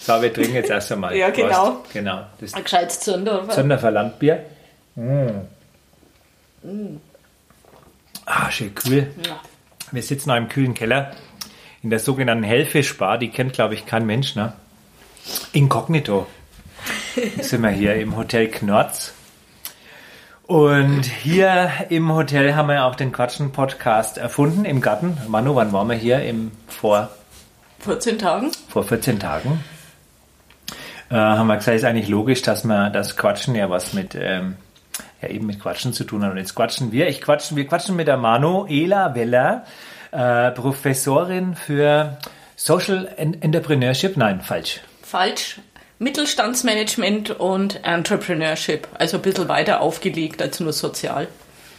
So, wir trinken jetzt erst einmal. Ja, genau. Prost. Genau. Das Ein gescheites Zündorfer. Zünderfer Landbier. Mm. Ah, schön kühl. Ja. Wir sitzen noch im kühlen Keller in der sogenannten Hellfischbar. Die kennt, glaube ich, kein Mensch, ne? Inkognito. Jetzt sind wir hier im Hotel Knorz. Und hier im Hotel haben wir auch den Quatschen-Podcast erfunden, im Garten. Manu, wann waren wir hier? Im, vor, 14 Tagen. vor 14 Tagen. Äh, haben wir gesagt, ist eigentlich logisch, dass man das Quatschen ja was mit, ähm, ja eben mit Quatschen zu tun hat. Und jetzt quatschen wir. Ich quatschen, wir quatschen mit der Manuela Weller, äh, Professorin für Social En- Entrepreneurship. Nein, falsch. Falsch. Mittelstandsmanagement und Entrepreneurship. Also ein bisschen weiter aufgelegt als nur sozial.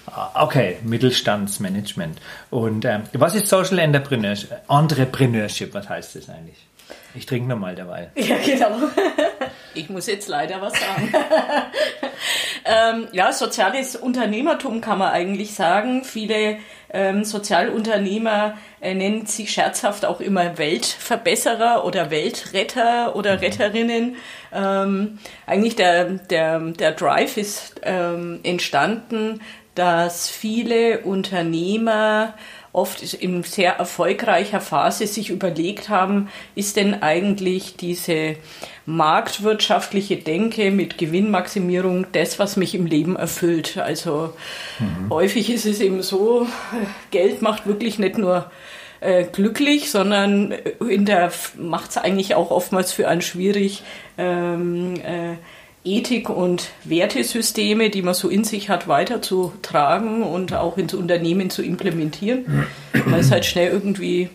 Ah, Okay, Mittelstandsmanagement. Und ähm, was ist Social Entrepreneurship? Entrepreneurship, was heißt das eigentlich? Ich trinke nochmal dabei. Ja, genau. Ich muss jetzt leider was sagen. ähm, ja, soziales Unternehmertum kann man eigentlich sagen. Viele ähm, Sozialunternehmer äh, nennen sich scherzhaft auch immer Weltverbesserer oder Weltretter oder Retterinnen. Ähm, eigentlich der, der, der Drive ist ähm, entstanden, dass viele Unternehmer oft in sehr erfolgreicher Phase sich überlegt haben, ist denn eigentlich diese marktwirtschaftliche Denke mit Gewinnmaximierung das, was mich im Leben erfüllt. Also häufig ist es eben so, Geld macht wirklich nicht nur äh, glücklich, sondern in der macht es eigentlich auch oftmals für einen schwierig, ähm, äh, Ethik und Wertesysteme, die man so in sich hat, weiterzutragen und auch ins Unternehmen zu implementieren. Man ist halt schnell irgendwie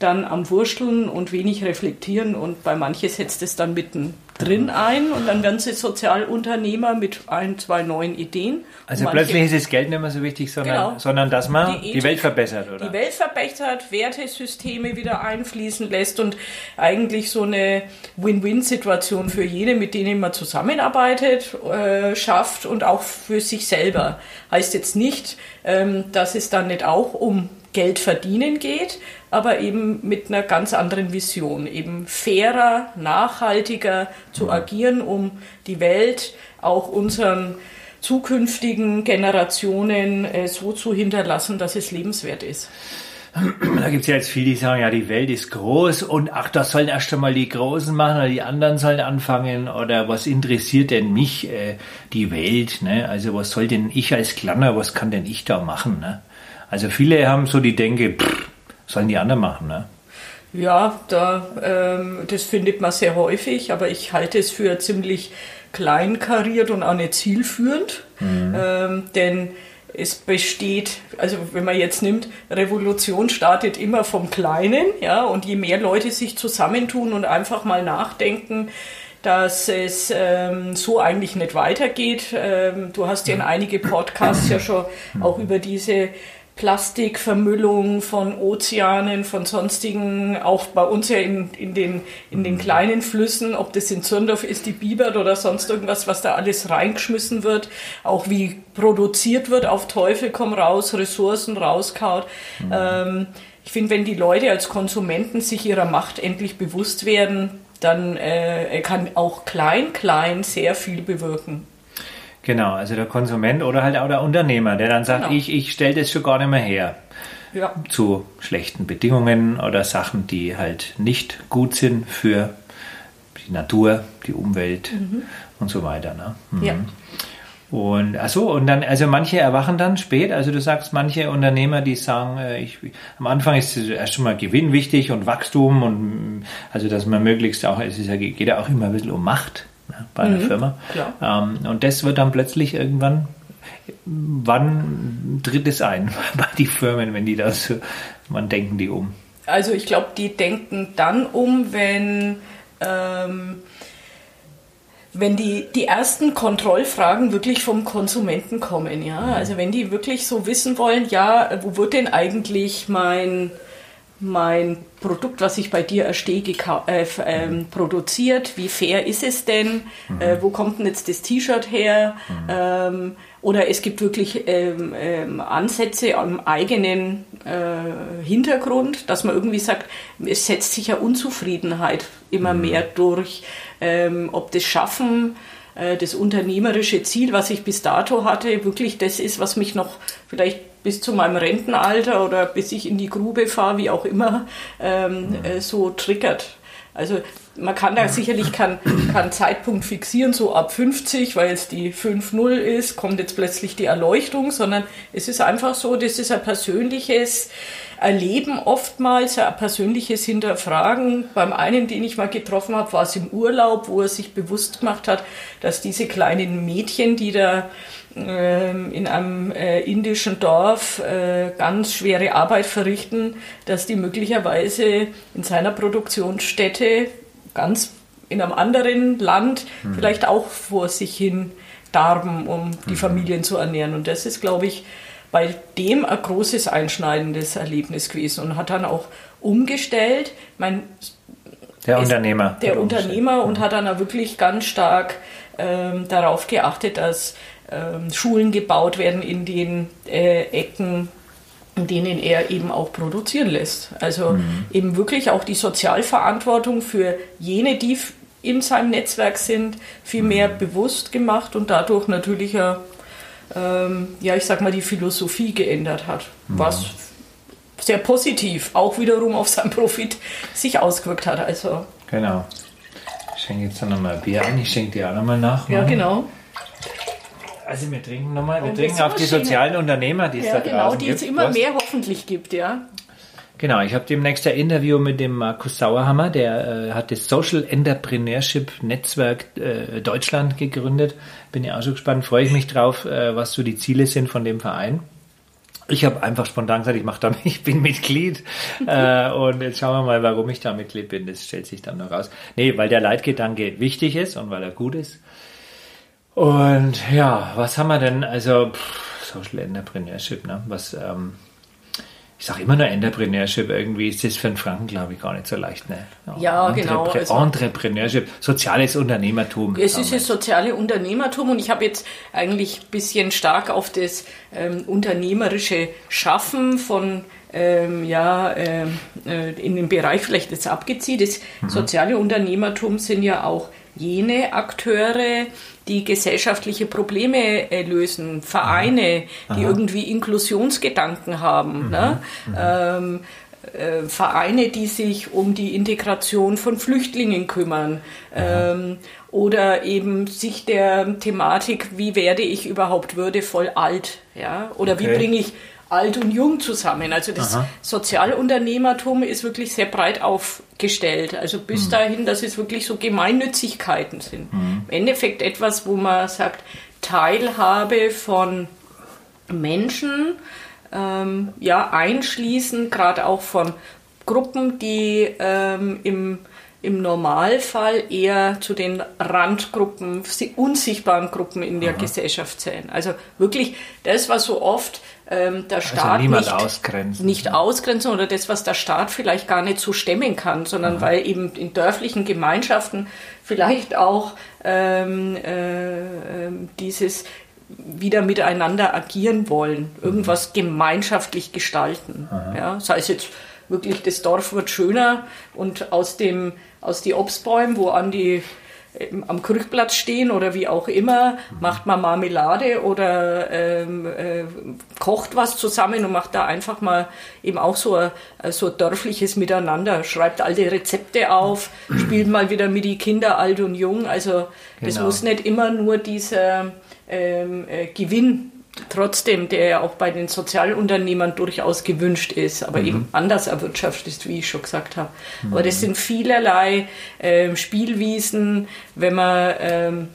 dann am Wursteln und wenig reflektieren und bei manchen setzt es dann mittendrin ein und dann werden sie Sozialunternehmer mit ein, zwei neuen Ideen. Also manche- plötzlich ist das Geld nicht mehr so wichtig, sondern, Genau. sondern dass man die, Ethik- Welt verbessert, oder? Die Welt verbessert, Wertesysteme wieder einfließen lässt und eigentlich so eine Win-Win-Situation für jede, mit denen man zusammenarbeitet, äh, schafft und auch für sich selber. Heißt jetzt nicht, ähm, dass es dann nicht auch um Geld verdienen geht, aber eben mit einer ganz anderen Vision, eben fairer, nachhaltiger zu agieren, um die Welt auch unseren zukünftigen Generationen äh, so zu hinterlassen, dass es lebenswert ist. Da gibt es ja jetzt viele, die sagen, ja, die Welt ist groß und ach, das sollen erst einmal die Großen machen oder die anderen sollen anfangen oder was interessiert denn mich, äh, die Welt, ne? Also was soll denn ich als Kleiner, was kann denn ich da machen, ne? Also viele haben so die Denke, pff, sollen die anderen machen, ne? Ja, da, ähm, das findet man sehr häufig, aber ich halte es für ziemlich kleinkariert und auch nicht zielführend, ähm, denn es besteht, also wenn man jetzt nimmt, Revolution startet immer vom Kleinen, ja, und je mehr Leute sich zusammentun und einfach mal nachdenken, dass es ähm, so eigentlich nicht weitergeht. Ähm, du hast ja in einige Podcasts ja schon auch über diese Plastikvermüllung von Ozeanen, von sonstigen, auch bei uns ja in, in, den, in den kleinen Flüssen, ob das in Zürndorf ist, die Bibert oder sonst irgendwas, was da alles reingeschmissen wird, auch wie produziert wird, auf Teufel komm raus, Ressourcen rauskaut. Ähm, ich finde, wenn die Leute als Konsumenten sich ihrer Macht endlich bewusst werden, dann äh, kann auch klein, klein sehr viel bewirken. Genau, also der Konsument oder halt auch der Unternehmer, der dann sagt, Genau. ich, ich stelle das schon gar nicht mehr her. Ja. zu schlechten Bedingungen oder Sachen, die halt nicht gut sind für die Natur, die Umwelt und so weiter. Ne? Mhm. Ja. Und ach so, und dann, also manche erwachen dann spät, also du sagst, manche Unternehmer, die sagen, äh, ich, am Anfang ist erst schon mal Gewinn wichtig und Wachstum und also dass man möglichst auch, es ist ja, geht ja auch immer ein bisschen um Macht ne, bei einer Firma. klar. Ähm, und das wird dann plötzlich irgendwann, wann tritt es ein bei die Firmen, wenn die das, wann denken die um? Also ich glaube, die denken dann um, wenn, ähm, wenn die, die ersten Kontrollfragen wirklich vom Konsumenten kommen. Ja? Also wenn die wirklich so wissen wollen, ja, wo wird denn eigentlich mein mein Produkt, was ich bei dir erstehe, äh, ähm, produziert? Wie fair ist es denn? Mhm. Äh, wo kommt denn jetzt das T-Shirt her? Mhm. Ähm, oder es gibt wirklich ähm, ähm, Ansätze am eigenen äh, Hintergrund, dass man irgendwie sagt, es setzt sich ja Unzufriedenheit immer mhm. mehr durch. Ähm, ob das Schaffen, äh, das unternehmerische Ziel, was ich bis dato hatte, wirklich das ist, was mich noch vielleicht bis zu meinem Rentenalter oder bis ich in die Grube fahre, wie auch immer, ähm, äh, so triggert. Also man kann da sicherlich keinen kein Zeitpunkt fixieren, so ab 50, weil es die 5-0 ist, kommt jetzt plötzlich die Erleuchtung, sondern es ist einfach so, das ist ein persönliches Erleben oftmals, ein persönliches Hinterfragen. Beim einen, den ich mal getroffen habe, war es im Urlaub, wo er sich bewusst gemacht hat, dass diese kleinen Mädchen, die da in einem äh, indischen Dorf äh, ganz schwere Arbeit verrichten, dass die möglicherweise in seiner Produktionsstätte ganz in einem anderen Land mhm. vielleicht auch vor sich hin darben, um die mhm. Familien zu ernähren. Und das ist, glaube ich, bei dem ein großes einschneidendes Erlebnis gewesen und hat dann auch umgestellt. Mein, der Unternehmer. Der Unternehmer und hat dann auch wirklich ganz stark ähm, darauf geachtet, dass ähm, Schulen gebaut werden in den äh, Ecken, in denen er eben auch produzieren lässt. Also mhm. eben wirklich auch die Sozialverantwortung für jene, die in seinem Netzwerk sind, viel mehr mhm. bewusst gemacht und dadurch natürlich ja, ähm, ja, ich sag mal, die Philosophie geändert hat, mhm. was sehr positiv auch wiederum auf seinen Profit sich ausgewirkt hat. Also genau. Ich schenke jetzt nochmal Bier ein, ich schenke dir auch nochmal nach. Ja, genau. Also wir trinken nochmal, wir trinken auf die sozialen Unternehmer, die es ja, da genau, draußen die es immer Prost. mehr hoffentlich gibt, ja. Genau, ich habe demnächst ein Interview mit dem Markus Sauerhammer, der äh, hat das Social Entrepreneurship Netzwerk äh, Deutschland gegründet. Bin ja auch schon gespannt, freue ich mich drauf, äh, was so die Ziele sind von dem Verein. Ich habe einfach spontan gesagt, ich mache da, ich bin Mitglied äh, und jetzt schauen wir mal, warum ich da Mitglied bin. Das stellt sich dann noch raus. Nee, weil der Leitgedanke wichtig ist und weil er gut ist. Und ja, was haben wir denn? Also pff, Social Entrepreneurship, ne? Was, ähm, ich sage immer nur Entrepreneurship, irgendwie ist das für einen Franken, glaube ich, gar nicht so leicht. Ne? Ja, Entrepre genau. Also, Entrepreneurship, soziales Unternehmertum. Es ist das soziale Unternehmertum und ich habe jetzt eigentlich ein bisschen stark auf das ähm, unternehmerische Schaffen von ähm, ja, ähm, äh, in dem Bereich vielleicht jetzt abgezielt. Das mhm. soziale Unternehmertum sind ja auch jene Akteure, die gesellschaftliche Probleme äh, lösen, Vereine, Aha. die irgendwie Inklusionsgedanken haben. Mhm. Ne? Mhm. Ähm, äh, Vereine, die sich um die Integration von Flüchtlingen kümmern ähm, oder eben sich der Thematik, wie werde ich überhaupt würdevoll alt, ja, oder okay. wie bringe ich alt und jung zusammen. Also das Aha. Sozialunternehmertum ist wirklich sehr breit aufgestellt. Also bis mhm. dahin, dass es wirklich so Gemeinnützigkeiten sind. Mhm. Im Endeffekt etwas, wo man sagt, Teilhabe von Menschen, ähm, ja, einschließen, gerade auch von Gruppen, die ähm, im im Normalfall eher zu den Randgruppen, unsichtbaren Gruppen in der Aha. Gesellschaft zählen. Also wirklich das, was so oft ähm, der also Staat also nicht, ausgrenzen. nicht ausgrenzen oder das, was der Staat vielleicht gar nicht so stemmen kann, sondern Aha. weil eben in dörflichen Gemeinschaften vielleicht auch ähm, äh, ähm, dieses wieder miteinander agieren wollen, irgendwas mhm. gemeinschaftlich gestalten. Ja, sei es jetzt wirklich, das Dorf wird schöner und aus dem aus die Obstbäumen, wo an die am Krückplatz stehen oder wie auch immer, macht man Marmelade oder ähm, äh, kocht was zusammen und macht da einfach mal eben auch so ein, so ein dörfliches Miteinander, schreibt alte Rezepte auf, spielt mal wieder mit die Kinder alt und jung. Also das genau. muss nicht immer nur dieser ähm, äh, Gewinn trotzdem, der ja auch bei den Sozialunternehmern durchaus gewünscht ist, aber mhm. eben anders erwirtschaftet ist, wie ich schon gesagt habe. Mhm. Aber das sind vielerlei äh, Spielwiesen, wenn man ähm,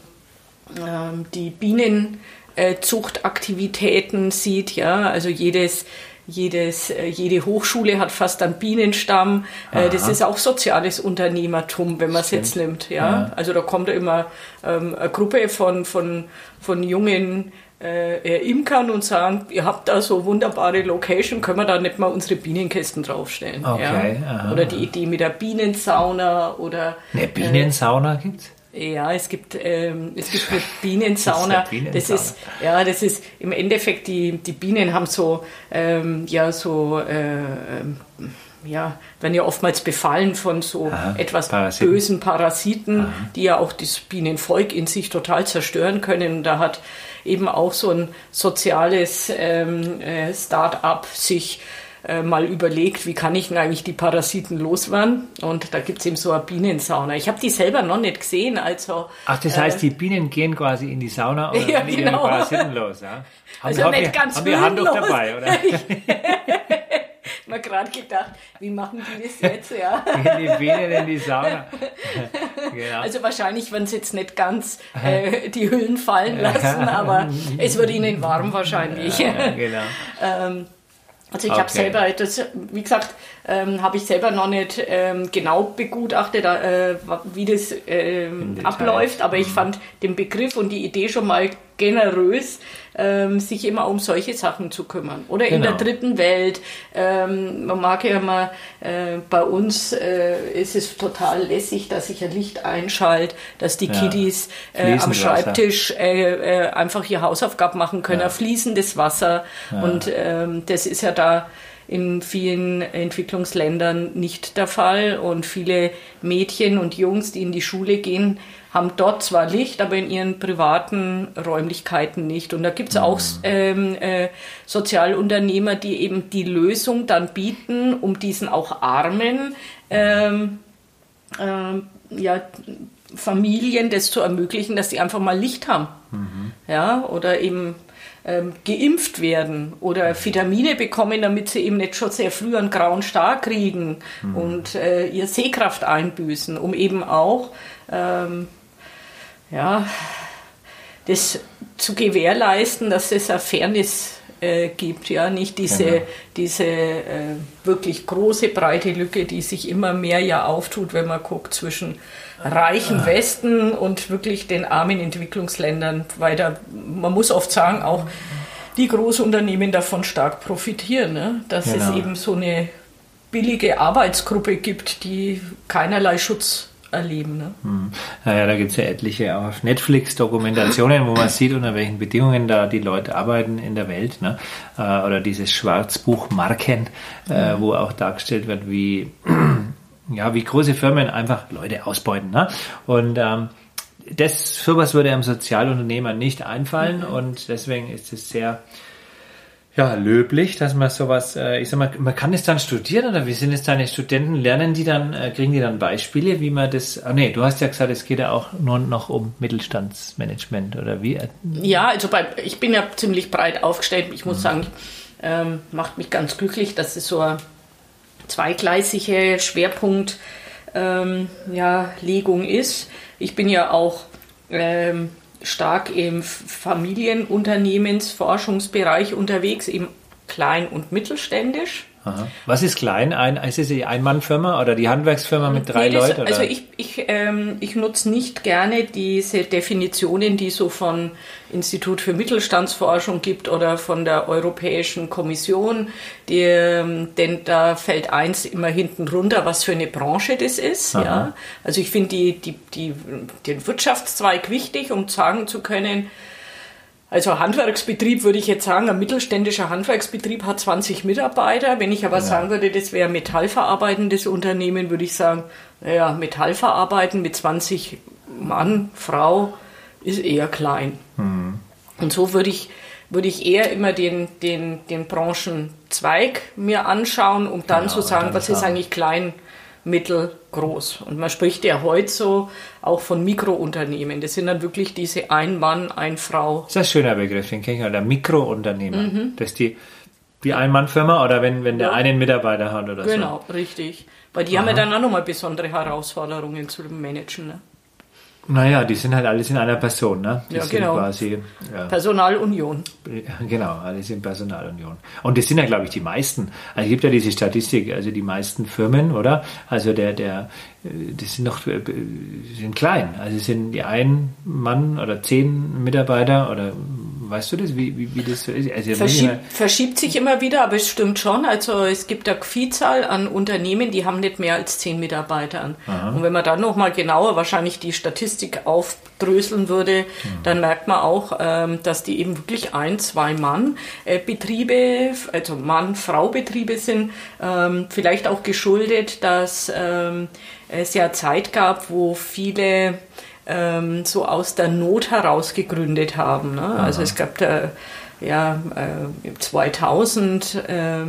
ähm, die Bienenzuchtaktivitäten sieht, ja, also jedes jedes, äh, jede Hochschule hat fast einen Bienenstamm. Äh, Aha. Das ist auch soziales Unternehmertum, wenn man es jetzt nimmt. Ja? ja? Also da kommt immer ähm, eine Gruppe von, von, von jungen äh, imkern und sagen, ihr habt da so wunderbare Location, können wir da nicht mal unsere Bienenkästen draufstellen? Okay, ja? aha. Oder die Idee mit der Bienensauna oder Eine Bienensauna gibt's? ja, es gibt, ähm, es gibt eine Bienensauna. Das ist eine Das ist, ja, das ist im Endeffekt, die, die Bienen haben so, ähm, ja, so, äh, ähm, ja, werden ja oftmals befallen von so Aha, etwas Parasiten. bösen Parasiten, die ja auch das Bienenvolk in sich total zerstören können. Und da hat eben auch so ein soziales ähm, äh, Start-up sich äh, mal überlegt, wie kann ich denn eigentlich die Parasiten loswerden? Und da gibt es eben so eine Bienensauna. Ich habe die selber noch nicht gesehen, also Ach, das heißt, die Bienen gehen quasi in die Sauna und Ja, werden ihre genau. Parasiten los, ja? Haben, Also haben nicht wir, ganz haben wir höhenlos. dabei, oder? mal gerade gedacht, wie machen die das jetzt? Ja. Die Bienen in die Sauna. genau. Also wahrscheinlich werden sie jetzt nicht ganz äh, die Hüllen fallen lassen, aber es wird ihnen warm wahrscheinlich. ja, genau. Ähm, also ich Okay. habe selber, das, wie gesagt, ähm, habe ich selber noch nicht ähm, genau begutachtet, äh, wie das ähm, abläuft, aber ich fand den Begriff und die Idee schon mal generös, ähm, sich immer um solche Sachen zu kümmern. Oder in der Genau. dritten Welt. Ähm, man mag ja mal, äh, bei uns äh, ist es total lässig, dass ich ein Licht einschalte, dass die Ja. Kiddies äh, am. Schreibtisch äh, äh, einfach ihre Hausaufgaben machen können, Ja. fließendes Wasser. Und ähm, das ist ja da in vielen Entwicklungsländern nicht der Fall. Und viele Mädchen und Jungs, die in die Schule gehen, haben dort zwar Licht, aber in ihren privaten Räumlichkeiten nicht. Und da gibt es auch ähm, äh, Sozialunternehmer, die eben die Lösung dann bieten, um diesen auch Armen ähm, ähm, ja, Familien das zu ermöglichen, dass sie einfach mal Licht haben. Ja, oder eben ähm, geimpft werden oder Vitamine bekommen, damit sie eben nicht schon sehr früh einen grauen Star kriegen und äh, ihr Sehkraft einbüßen, um eben auch ähm, ja, das zu gewährleisten, dass es eine Fairness äh, gibt, ja, nicht diese, Genau. diese äh, wirklich große, breite Lücke, die sich immer mehr ja auftut, wenn man guckt zwischen reichen Westen und wirklich den armen Entwicklungsländern weiter. Man muss oft sagen, auch die Großunternehmen davon stark profitieren, ne? dass es Genau. eben so eine billige Arbeitsgruppe gibt, die keinerlei Schutz erleben. Ne? Naja, da gibt es ja etliche auch auf Netflix Dokumentationen, wo man sieht, unter welchen Bedingungen da die Leute arbeiten in der Welt. Ne? Äh, Oder dieses Schwarzbuch Marken, äh, wo auch dargestellt wird, wie, ja, wie große Firmen einfach Leute ausbeuten. Ne? Und ähm, das, sowas würde einem Sozialunternehmer nicht einfallen und deswegen ist es sehr ja, löblich, dass man sowas, äh, ich sag mal, man kann es dann studieren oder wie sind es deine Studenten? Lernen die dann, äh, kriegen die dann Beispiele, wie man das, ah nee, du hast ja gesagt, es geht ja auch nur noch um Mittelstandsmanagement oder wie? Ja, also bei, ich bin ja ziemlich breit aufgestellt. Ich muss sagen, ähm, macht mich ganz glücklich, dass es so eine zweigleisige Schwerpunkt ähm, ja, ist. Ich bin ja auch ähm, stark im Familienunternehmensforschungsbereich unterwegs, eben klein und mittelständisch. Aha. Was ist klein? Ein, ist es die Einmannfirma oder die Handwerksfirma mit drei Nee, das- Leuten? Oder? Also ich, ich, ähm, ich nutze nicht gerne diese Definitionen, die so von Institut für Mittelstandsforschung gibt oder von der Europäischen Kommission, die, ähm, denn da fällt eins immer hinten runter, was für eine Branche das ist. Ja? Also ich finde die, die, die, den Wirtschaftszweig wichtig, um sagen zu können, also Handwerksbetrieb würde ich jetzt sagen, ein mittelständischer Handwerksbetrieb hat 20 Mitarbeiter. Wenn ich aber sagen würde, das wäre ein metallverarbeitendes Unternehmen, würde ich sagen, naja, Metallverarbeiten mit 20 Mann, Frau ist eher klein. Und so würde ich, würde ich eher immer den, den, den Branchenzweig mir anschauen, um dann Genau, zu sagen, dann was ist eigentlich klein, mittel, groß. Und man spricht ja heute so auch von Mikrounternehmen. Das sind dann wirklich diese ein Mann, ein Frau. das ist ein schöner Begriff, den kenne ich auch, der Mikrounternehmer. Mhm. Das ist die, die Einmannfirma oder wenn, wenn der Ja. einen Mitarbeiter hat oder so. Genau, richtig. Weil die haben ja dann auch nochmal besondere Herausforderungen zu managen. Ne? Naja, die sind halt alles in einer Person, ne? Die Ja, sind genau. quasi, ja. Personalunion. Genau, alles in Personalunion. Und das sind ja, glaube ich, die meisten. Also es gibt ja diese Statistik, also die meisten Firmen, oder? Also der, der, äh, das sind noch, äh, sind klein. Also es sind die ein Mann oder zehn Mitarbeiter oder Weißt du das, wie, wie, wie das so ist? Also Verschieb, verschiebt sich immer wieder, aber es stimmt schon. Also es gibt eine Vielzahl an Unternehmen, die haben nicht mehr als zehn Mitarbeiter. Aha. Und wenn man dann nochmal genauer wahrscheinlich die Statistik aufdröseln würde, mhm. dann merkt man auch, ähm, dass die eben wirklich ein, zwei Mann-Betriebe, also Mann-Frau-Betriebe sind. Ähm, vielleicht auch geschuldet, dass ähm, es ja Zeit gab, wo viele ähm, so aus der Not heraus gegründet haben. Ne? Also es gab da ja äh, 2000 äh,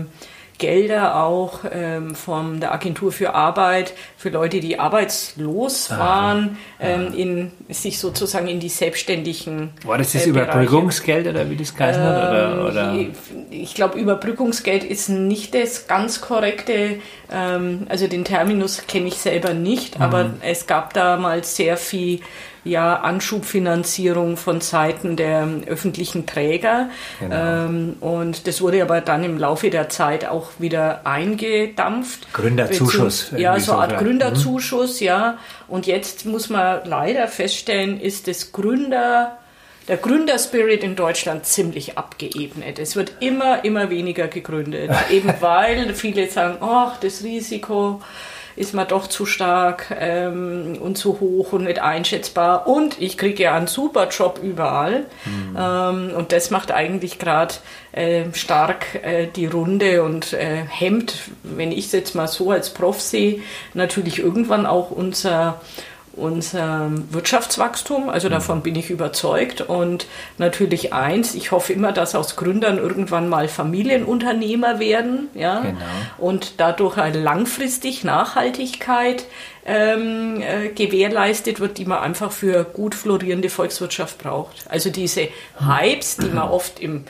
Gelder auch ähm, von der Agentur für Arbeit für Leute, die arbeitslos waren, ähm, in, sich sozusagen in die selbstständigen. War das das äh, Überbrückungsgeld oder wie das geheißen ähm, hat? Oder, oder? Ich, ich glaube, Überbrückungsgeld ist nicht das ganz korrekte, ähm, also den Terminus kenne ich selber nicht, mhm. aber es gab damals sehr viel ja Anschubfinanzierung von Seiten der öffentlichen Träger. Genau. Ähm, und das wurde aber dann im Laufe der Zeit auch wieder eingedampft. Gründerzuschuss. Ja, so eine Art Gründerzuschuss, mhm. ja. Und jetzt muss man leider feststellen, ist das Gründer der Gründerspirit in Deutschland ziemlich abgeebnet. Es wird immer, immer weniger gegründet. Eben weil viele sagen, ach, das Risiko, ist man doch zu stark ähm, und zu hoch und nicht einschätzbar. Und ich kriege ja einen super Job überall. Mhm. Ähm, und das macht eigentlich gerade äh, stark äh, die Runde und äh, hemmt, wenn ich es jetzt mal so als Prof sehe, natürlich irgendwann auch unser unser Wirtschaftswachstum. Also davon bin ich überzeugt. Und natürlich eins, ich hoffe immer, dass aus Gründern irgendwann mal Familienunternehmer werden. Ja? Genau. Und dadurch eine langfristig Nachhaltigkeit ähm, äh, gewährleistet wird, die man einfach für gut florierende Volkswirtschaft braucht. Also diese Hypes, die man oft im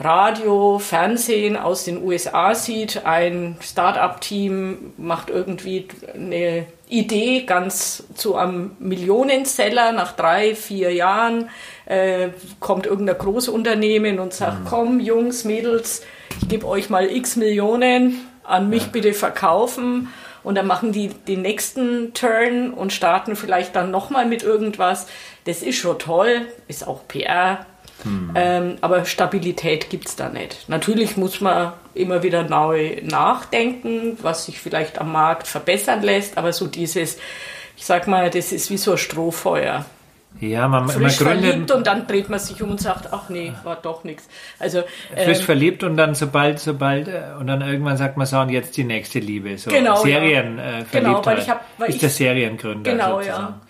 Radio, Fernsehen aus den USA sieht, ein Start-up-Team macht irgendwie eine Idee ganz zu einem Millionenseller nach drei, vier Jahren, äh, kommt irgendein Großunternehmen und sagt, mhm. komm Jungs, Mädels, ich gebe euch mal x Millionen, an mich ja. bitte verkaufen. Und dann machen die den nächsten Turn und starten vielleicht dann nochmal mit irgendwas. Das ist schon toll, ist auch PR, hm. Ähm, aber Stabilität gibt es da nicht. Natürlich muss man immer wieder neu nachdenken, was sich vielleicht am Markt verbessern lässt, aber so dieses, ich sag mal, das ist wie so ein Strohfeuer. Ja, man, frisch man gründet, verliebt und dann dreht man sich um und sagt, ach nee, war doch nichts. Also frisch ähm, verliebt und dann sobald, sobald äh, und dann irgendwann sagt man so und jetzt die nächste Liebe. So genau, Serien ja. äh, genau, weil ich hab, weil ist ich, der Seriengründer. Genau, sozusagen. ja.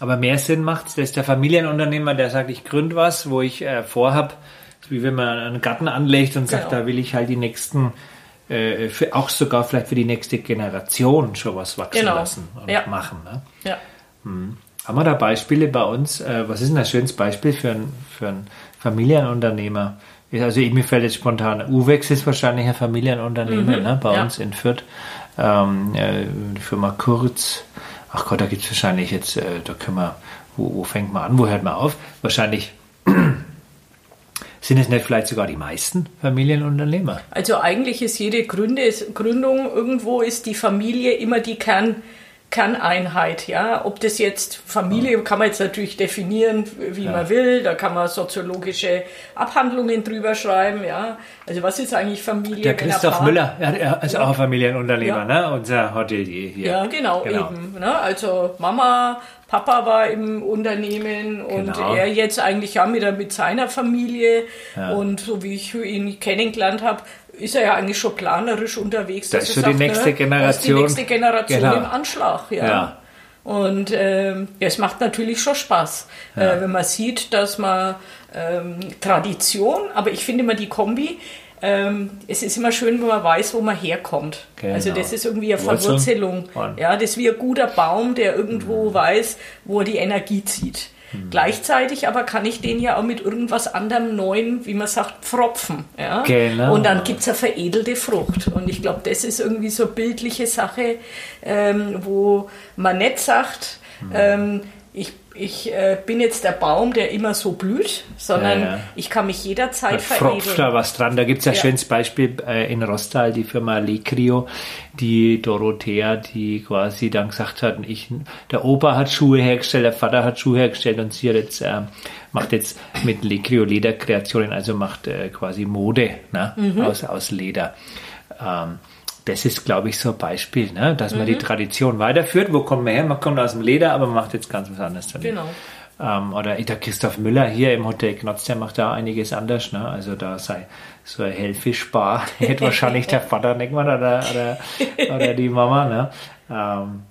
Aber mehr Sinn macht es, dass der Familienunternehmer, der sagt, ich gründe was, wo ich äh, vorhab, wie wenn man einen Garten anlegt und sagt, genau. da will ich halt die nächsten, äh, für, auch sogar vielleicht für die nächste Generation schon was wachsen genau. lassen und ja. machen. Ne? Ja. Hm. Haben wir da Beispiele bei uns? Äh, was ist denn ein schönes Beispiel für, ein, für einen Familienunternehmer? Also mir fällt jetzt spontan, Uwex ist wahrscheinlich ein Familienunternehmen mhm. ne, bei ja. uns in Fürth. Ähm, äh, die Firma Kurz, ach Gott, da gibt es wahrscheinlich jetzt, äh, da können wir, wo, wo fängt man an, wo hört man auf? Wahrscheinlich sind es nicht vielleicht sogar die meisten Familienunternehmer? Also eigentlich ist jede Gründe, Gründung irgendwo ist die Familie immer die Kern, Kerneinheit, ja. Ob das jetzt Familie kann man jetzt natürlich definieren, wie ja. man will. Da kann man soziologische Abhandlungen drüber schreiben, ja. Also was ist eigentlich Familie? Der Christoph Müller, er ist ja. auch Familienunternehmer, ja. ne? Unser Hotelier hier. Ja, genau, genau. eben. Ne? Also Mama, Papa war im Unternehmen und genau. er jetzt eigentlich ja mit, mit seiner Familie und so wie ich ihn kennengelernt habe, ist er ja eigentlich schon planerisch unterwegs. Das ist für die nächste ne, Generation. Das ist die nächste Generation genau. im Anschlag, ja. ja. Und ähm, ja, es macht natürlich schon Spaß, ja. äh, wenn man sieht, dass man ähm, Tradition, aber ich finde immer die Kombi, ähm, es ist immer schön, wenn man weiß, wo man herkommt. Genau. Also das ist irgendwie eine Verwurzelung. Ja, das ist wie ein guter Baum, der irgendwo mhm. weiß, wo er die Energie zieht. Mhm. Gleichzeitig aber kann ich den ja auch mit irgendwas anderem Neuen, wie man sagt, pfropfen. Ja? Genau. Und dann gibt es eine veredelte Frucht. Und ich glaube, das ist irgendwie so bildliche Sache, ähm, wo man nicht sagt, mhm. ähm, ich ich äh, bin jetzt der Baum, der immer so blüht, sondern ja, ja. ich kann mich jederzeit veredeln. da was dran. Da gibt es ein ja. schönes Beispiel äh, in Rostal, die Firma Lecrio, die Dorothea, die quasi dann gesagt hat, ich, der Opa hat Schuhe hergestellt, der Vater hat Schuhe hergestellt und sie hat jetzt äh, macht jetzt mit Lecrio Lederkreationen, also macht äh, quasi Mode ne? aus, aus Leder. Ähm, das ist, glaube ich, so ein Beispiel, ne? dass man die Tradition weiterführt. Wo kommen wir her? Man kommt aus dem Leder, aber man macht jetzt ganz was anderes damit. Genau. Ähm, oder der Christoph Müller hier im Hotel Knotz, der macht da einiges anders. Ne? Also da sei so ein Hellfischbar, hätte wahrscheinlich der Vater nicht mal oder, oder, oder die Mama. Ne? Ähm,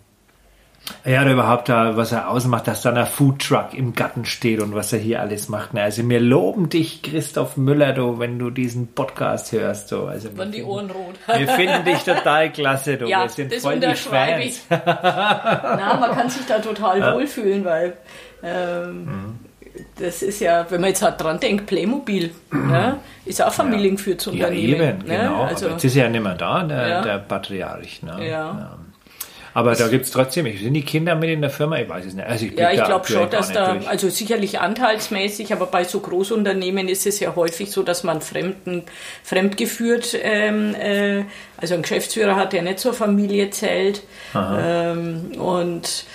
ja, oder überhaupt da, was er ausmacht, dass dann ein Foodtruck im Garten steht und was er hier alles macht. Ne? Also wir loben dich, Christoph Müller, du, wenn du diesen Podcast hörst. Du. Also Waren die wir, Ohren rot. wir finden dich total klasse, du. Ja, wir sind das voll die unterschreibe Fans. ich. Na, man kann sich da total wohlfühlen, weil ähm, das ist ja, wenn man jetzt halt dran denkt, Playmobil, ne, ist auch familiengeführtes Ja, Unternehmen. eben, ne? genau. Also, Aber jetzt ist ja nicht mehr da, der, Ja. der Patriarch. Ne? Ja. Aber da gibt es trotzdem, sind die Kinder mit in der Firma? Ich weiß es nicht. Also ich ja, ich da glaube schon, dass da, durch. also sicherlich anteilsmäßig, aber bei so Großunternehmen ist es ja häufig so, dass man Fremden, fremdgeführt, ähm, äh, also einen Geschäftsführer hat, der nicht zur Familie zählt ähm, und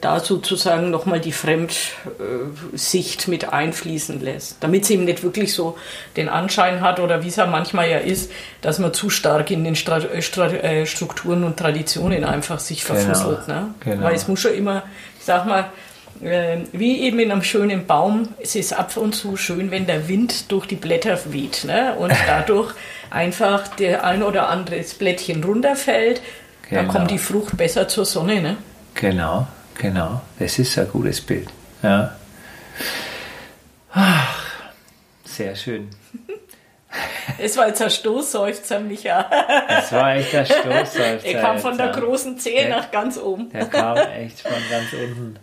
da sozusagen nochmal die Fremdsicht mit einfließen lässt, damit es eben nicht wirklich so den Anschein hat oder wie es ja manchmal ja ist, dass man zu stark in den äh, äh, Strukturen und Traditionen einfach sich verfusselt. Ne? genau. Weil es muss schon immer, ich sag mal, äh, wie eben in einem schönen Baum, es ist ab und zu schön, wenn der Wind durch die Blätter weht ne? und dadurch einfach der ein oder andere Blättchen runterfällt, dann Genau. kommt die Frucht besser zur Sonne. Ne? Genau, genau. Das ist ein gutes Bild. Ja. Ach, sehr schön. Es war jetzt ein Stoßseufzer, Micha. Das war echt der Stoßseufzer. Er kam von der großen Zehe nach ganz oben. Der kam echt von ganz unten.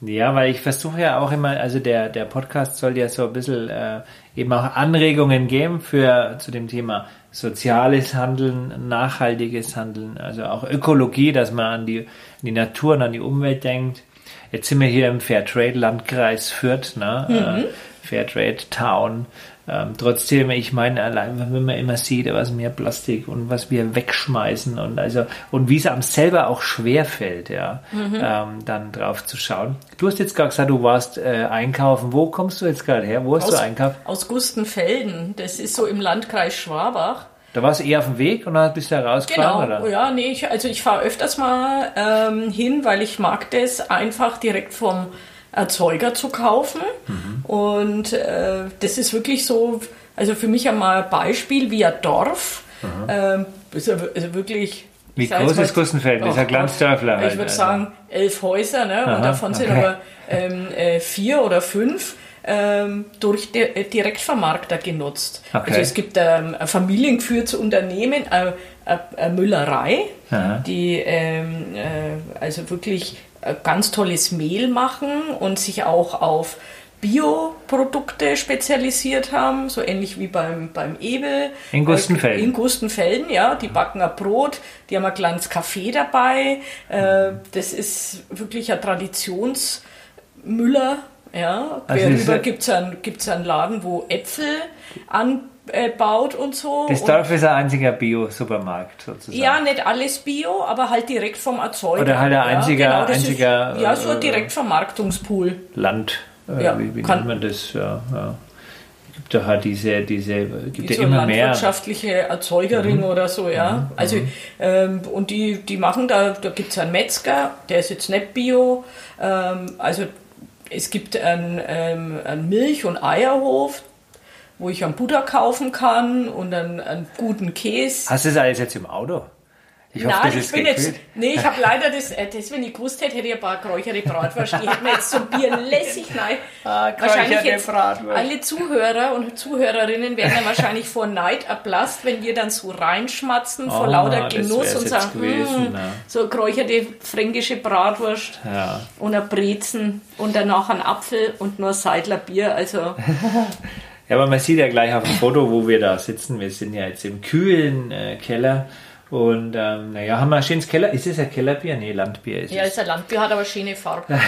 Ja, weil ich versuche ja auch immer, also der, der Podcast soll ja so ein bisschen äh, eben auch Anregungen geben für zu dem Thema soziales Handeln, nachhaltiges Handeln, also auch Ökologie, dass man an die, an die Natur und an die Umwelt denkt. Jetzt sind wir hier im Fairtrade-Landkreis Fürth, ne? Äh, Fairtrade Town. Ähm, trotzdem, ich meine, allein wenn man immer sieht, was mehr Plastik und was wir wegschmeißen und also und wie es einem selber auch schwer fällt, ja, ähm, dann drauf zu schauen. Du hast jetzt gerade gesagt, du warst äh, einkaufen. Wo kommst du jetzt gerade her? Wo hast du einkauft? aus Gustenfelden, das ist so im Landkreis Schwabach. Da warst du eher auf dem Weg und dann bist du da rausgefahren, Genau, oder? ja, nee, ich, also ich fahre öfters mal ähm, hin, weil ich mag das einfach direkt vom Erzeuger zu kaufen. Mhm. Und äh, das ist wirklich so, also für mich einmal ein Beispiel wie ein Dorf. Ähm, ist also wirklich. Wie groß ist Gustenfelden? Das ist ein kleines Dörfler halt, Ich würde also. sagen, elf Häuser, ne? Aha, und davon sind okay. aber ähm, äh, vier oder fünf ähm, durch Di äh, Direktvermarkter genutzt. Okay. Also es gibt ähm, ein familiengeführtes Unternehmen, äh, äh, eine Müllerei, Aha. die ähm, äh, also wirklich äh, ganz tolles Mehl machen und sich auch auf Bioprodukte spezialisiert haben, so ähnlich wie beim, beim Ebel. In Gustenfelden. Äh, In Gustenfelden, ja. Die backen ein Brot, die haben ein kleines Kaffee dabei. Äh, das ist wirklich ein Traditionsmüller. Ja, Also ist- gibt es einen, gibt's einen Laden, wo Äpfel anbaut und so. Das und Dorf ist ein einziger Bio-Supermarkt sozusagen. ja, nicht alles Bio, aber halt direkt vom Erzeuger. Oder halt ein einziger- ja, genau, einziger, Ist, ja, so äh, ein Direktvermarktungspool. Land. Äh, Ja, wie wie kann- nennt man das? Ja, ja. Gibt doch halt diese, diese, gibt ja so immer mehr. Mhm. landwirtschaftliche Erzeugerin oder so, ja. Also, ähm, und die, die machen da, da gibt es einen Metzger, der ist jetzt nicht Bio. Ähm, also, es gibt einen, ähm, einen Milch- und Eierhof, wo ich einen Butter kaufen kann und einen, einen guten Käse. Hast du das alles jetzt im Auto? Ich hoffe, Nein, ich bin jetzt. Nee, ich habe leider das, äh, das, wenn ich gewusst hätte, hätte ich ein paar geräucherte Bratwurst. Die hätten wir jetzt zum Bier lässig nein. Ah, wahrscheinlich jetzt Bratwurst. alle Zuhörer und Zuhörerinnen werden dann wahrscheinlich vor Neid erblasst, wenn wir dann so reinschmatzen vor Oh, lauter Genuss und sagen, gewesen, "Mm, ja. so geräucherte fränkische Bratwurst Ja. und ein Brezen und danach ein Apfel und nur Seidler Bier. Also ja, aber man sieht ja gleich auf dem Foto, wo wir da sitzen. Wir sind ja jetzt im kühlen äh, Keller. Und ähm, naja, haben wir ein schönes Keller. Ist es ein Kellerbier? Nee, Landbier ist ja, es. ist ein Landbier, hat aber schöne Farbe.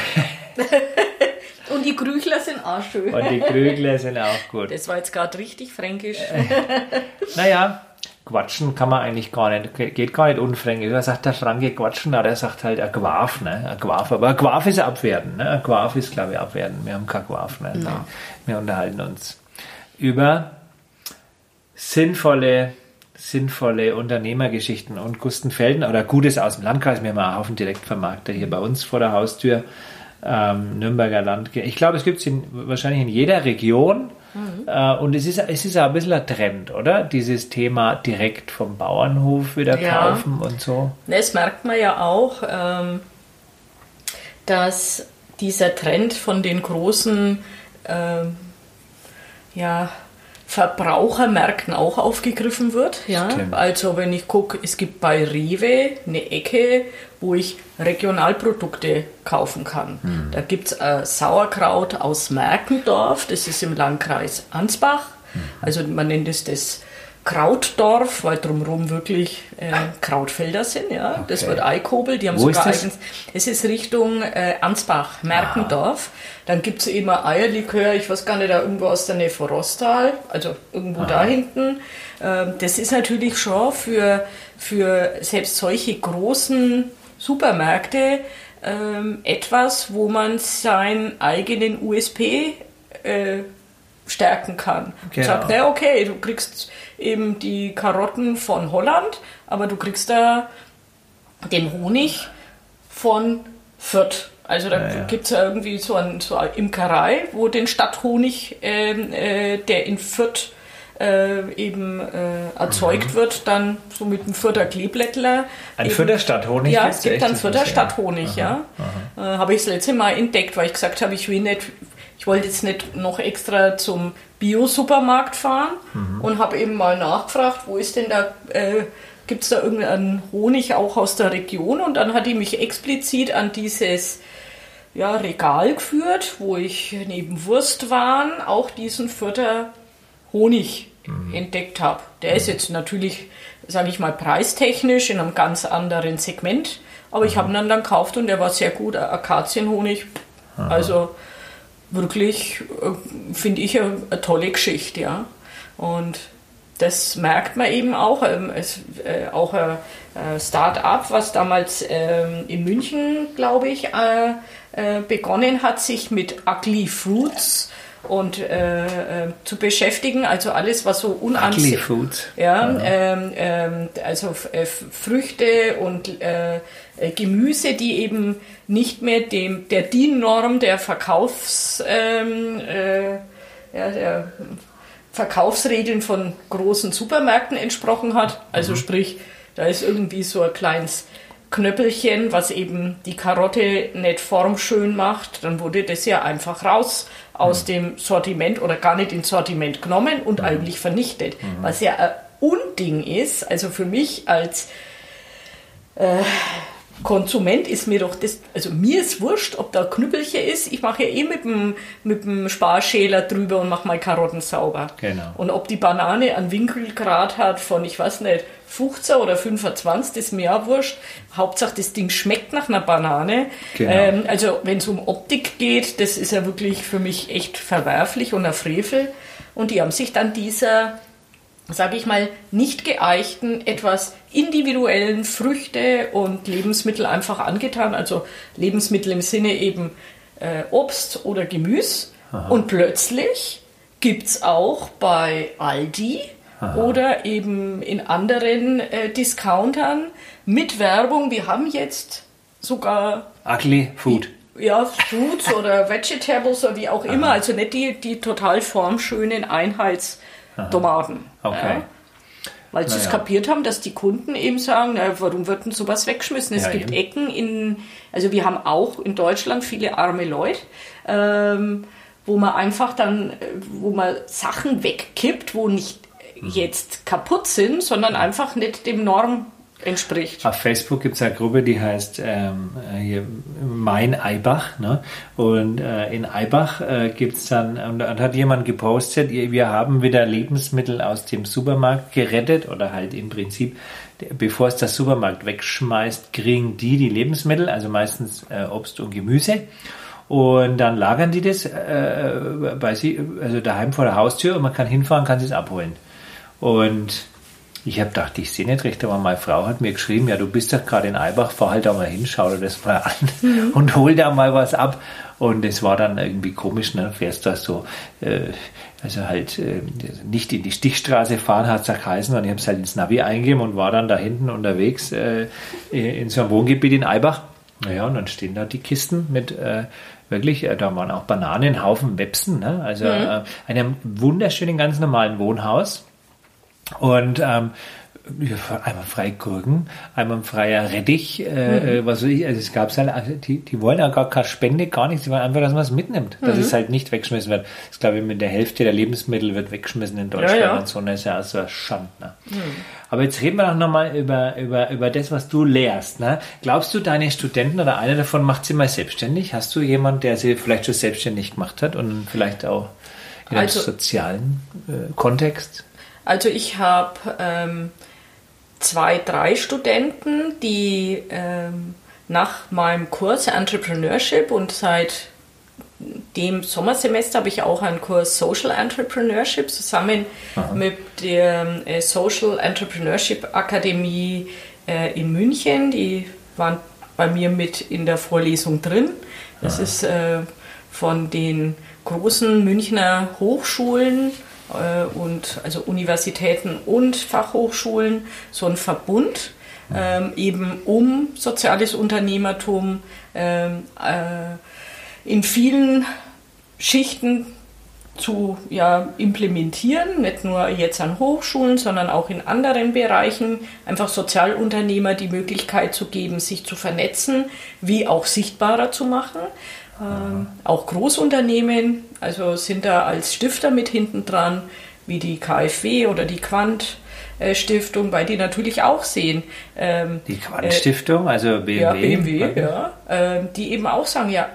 und die Grüchler sind auch schön. Und die Krügler sind auch gut. Das war jetzt gerade richtig fränkisch. Naja, Quatschen kann man eigentlich gar nicht, geht gar nicht unfränkisch. Da sagt der Franke Quatschen, na, der sagt halt ein Quaf, ne? Ein Quaf. Aber ein Quaf ist abwerten, ne? Ein Quaf ist, glaube ich, abwerten. Wir haben kein Quaf, ne? Ja. Wir unterhalten uns über sinnvolle, sinnvolle Unternehmergeschichten und Gustenfelden oder Gutes aus dem Landkreis. Wir haben einen Haufen Direktvermarkter hier bei uns vor der Haustür. Ähm, Nürnberger Land. Ich glaube, es gibt es wahrscheinlich in jeder Region. Äh, und es ist, es ist auch ein bisschen ein Trend, oder? Dieses Thema direkt vom Bauernhof wieder Ja. kaufen und so. Das merkt man ja auch, ähm, dass dieser Trend von den großen ähm, ja, Verbrauchermärkten auch aufgegriffen wird. Ja? Stimmt. Also wenn ich gucke, es gibt bei Rewe eine Ecke, wo ich Regionalprodukte kaufen kann. Da gibt es äh, Sauerkraut aus Merkendorf, das ist im Landkreis Ansbach. Also man nennt es das Krautdorf, weil drumherum wirklich äh, Krautfelder sind. Ja? Das Okay. wird Eikobel, die haben Wo sogar ist das? eigens. Es ist Richtung äh, Ansbach, Merkendorf. Dann gibt es ein Eierlikör, ich weiß gar nicht, da irgendwo aus der Nähe von Rostal, also irgendwo da hinten. Ähm, das ist natürlich schon für, für selbst solche großen Supermärkte ähm, etwas, wo man seinen eigenen USP äh, stärken kann. Genau. Sagt, na okay, du kriegst eben die Karotten von Holland, aber du kriegst da den Honig von Fürth. Also da Ja, ja. gibt es ja irgendwie so, ein, so eine Imkerei, wo den Stadthonig, ähm, äh, der in Fürth äh, eben äh, erzeugt wird, dann so mit dem Fürther Kleeblättler. Mhm. Ein eben- Fürther Stadthonig Ja, es gibt dann Fürther Stadthonig, ja. Äh, Habe ich das letzte Mal entdeckt, weil ich gesagt habe, ich will nicht, ich wollte jetzt nicht noch extra zum Bio-Supermarkt fahren Mhm. und habe eben mal nachgefragt, wo ist denn da, äh, gibt es da irgendeinen Honig auch aus der Region? Und dann hat die mich explizit an dieses ja, Regal geführt, wo ich neben Wurstwaren auch diesen Fürther Honig entdeckt habe. Der ist jetzt natürlich, sage ich mal, preistechnisch in einem ganz anderen Segment, aber ich habe ihn dann, dann gekauft und der war sehr gut, Akazienhonig. Also wirklich, äh, finde ich, eine, tolle Geschichte, ja. Und das merkt man eben auch. Ähm, Es, äh, auch ein äh, Start-up, was damals ähm, in München, glaube ich, äh, äh, begonnen hat, sich mit Ugly Fruits und äh, äh, zu beschäftigen. Also alles, was so unansehbar Foods. ja, ähm, ähm, also äh, Früchte und äh, äh, Gemüse, die eben nicht mehr dem der DIN-Norm der Verkaufs ähm, äh, ja, der Verkaufsregeln von großen Supermärkten entsprochen hat. Also sprich, da ist irgendwie so ein kleines Knöppelchen, was eben die Karotte nicht formschön macht, dann wurde das ja einfach raus aus dem Sortiment oder gar nicht ins Sortiment genommen und eigentlich vernichtet. Was ja ein Unding ist, also für mich als äh, Konsument ist mir doch das, also mir ist wurscht, ob da Knüppelchen ist. Ich mache ja eh mit dem, mit dem Sparschäler drüber und mache mal Karotten sauber. Genau. Und ob die Banane einen Winkelgrad hat von, ich weiß nicht, 15 oder 25, das ist mir auch wurscht. Hauptsache, das Ding schmeckt nach einer Banane. Genau. Ähm, also, wenn es um Optik geht, das ist ja wirklich für mich echt verwerflich und ein Frevel. Und die haben sich dann dieser sage ich mal, nicht geeichten, etwas individuellen Früchte und Lebensmittel einfach angetan. Also Lebensmittel im Sinne eben äh, Obst oder Gemüse. Und plötzlich gibt es auch bei Aldi oder eben in anderen äh, Discountern mit Werbung, wir haben jetzt sogar Ugly Food. ja, Fruits oder Vegetables oder wie auch immer, also nicht die, die total formschönen Einheitstomaten. Okay. Ja. Weil sie es Naja. kapiert haben, dass die Kunden eben sagen, na, warum wird denn sowas weggeschmissen? Es Ja, gibt eben. Ecken in, also wir haben auch in Deutschland viele arme Leute, ähm, wo man einfach dann, äh, wo man Sachen wegkippt, wo nicht. Jetzt kaputt sind, sondern einfach nicht dem Norm entspricht. Auf Facebook gibt es eine Gruppe, die heißt ähm, hier Mein Eibach. Ne? Und äh, in Eibach äh, gibt es dann, und da hat jemand gepostet, wir haben wieder Lebensmittel aus dem Supermarkt gerettet oder halt im Prinzip, bevor es der Supermarkt wegschmeißt, kriegen die die Lebensmittel, also meistens äh, Obst und Gemüse. Und dann lagern die das äh, bei sie, also daheim vor der Haustür und man kann hinfahren, kann sie es abholen. Und ich habe gedacht, ich sehe nicht recht, aber meine Frau hat mir geschrieben, ja, du bist doch gerade in Eibach, fahr halt da mal hin, schau dir das mal an mhm. und hol da mal was ab. Und es war dann irgendwie komisch, ne? Fährst da so, äh, also halt äh, nicht in die Stichstraße fahren, hat es geheißen, und ich habe es halt ins Navi eingegeben und war dann da hinten unterwegs äh, in so einem Wohngebiet in Eibach. Naja, und dann stehen da die Kisten mit äh, wirklich, äh, da waren auch Bananen, Haufen Websen, ne? also mhm. äh, einem wunderschönen, ganz normalen Wohnhaus. Und ähm, einmal frei Gurken, einmal freier Rettich, äh, mhm. Äh, was weiß ich, also es gab halt, also die, die wollen ja gar keine Spende, gar nichts, die wollen einfach, dass man es mitnimmt, dass mhm. es halt nicht weggeschmissen wird. Das glaube ich, mit der Hälfte der Lebensmittel wird weggeschmissen in Deutschland ja, ja. und so, das ist ja so ein Schand. Ne? Mhm. Aber jetzt reden wir doch nochmal über, über, über das, was du lehrst. Ne? Glaubst du, deine Studenten oder einer davon macht sie mal selbstständig? Hast du jemanden, der sie vielleicht schon selbstständig gemacht hat und vielleicht auch in einem also, sozialen äh, Kontext? Also ich habe ähm, zwei, drei Studenten, die ähm, nach meinem Kurs Entrepreneurship und seit dem Sommersemester habe ich auch einen Kurs Social Entrepreneurship zusammen Aha. mit der äh, Social Entrepreneurship Akademie äh, in München. Die waren bei mir mit in der Vorlesung drin. Das Aha. ist äh, von den großen Münchner Hochschulen und also Universitäten und Fachhochschulen so ein Verbund, ähm, eben um soziales Unternehmertum ähm, äh, in vielen Schichten zu ja, implementieren, nicht nur jetzt an Hochschulen, sondern auch in anderen Bereichen, einfach Sozialunternehmer die Möglichkeit zu geben, sich zu vernetzen, wie auch sichtbarer zu machen. Ähm, auch Großunternehmen, also sind da als Stifter mit hinten dran, wie die KfW oder die Quant. Stiftung, weil die natürlich auch sehen. Ähm, die Quant-Stiftung, also BMW. Ja, BMW, ja. Ähm, die eben auch sagen, ja,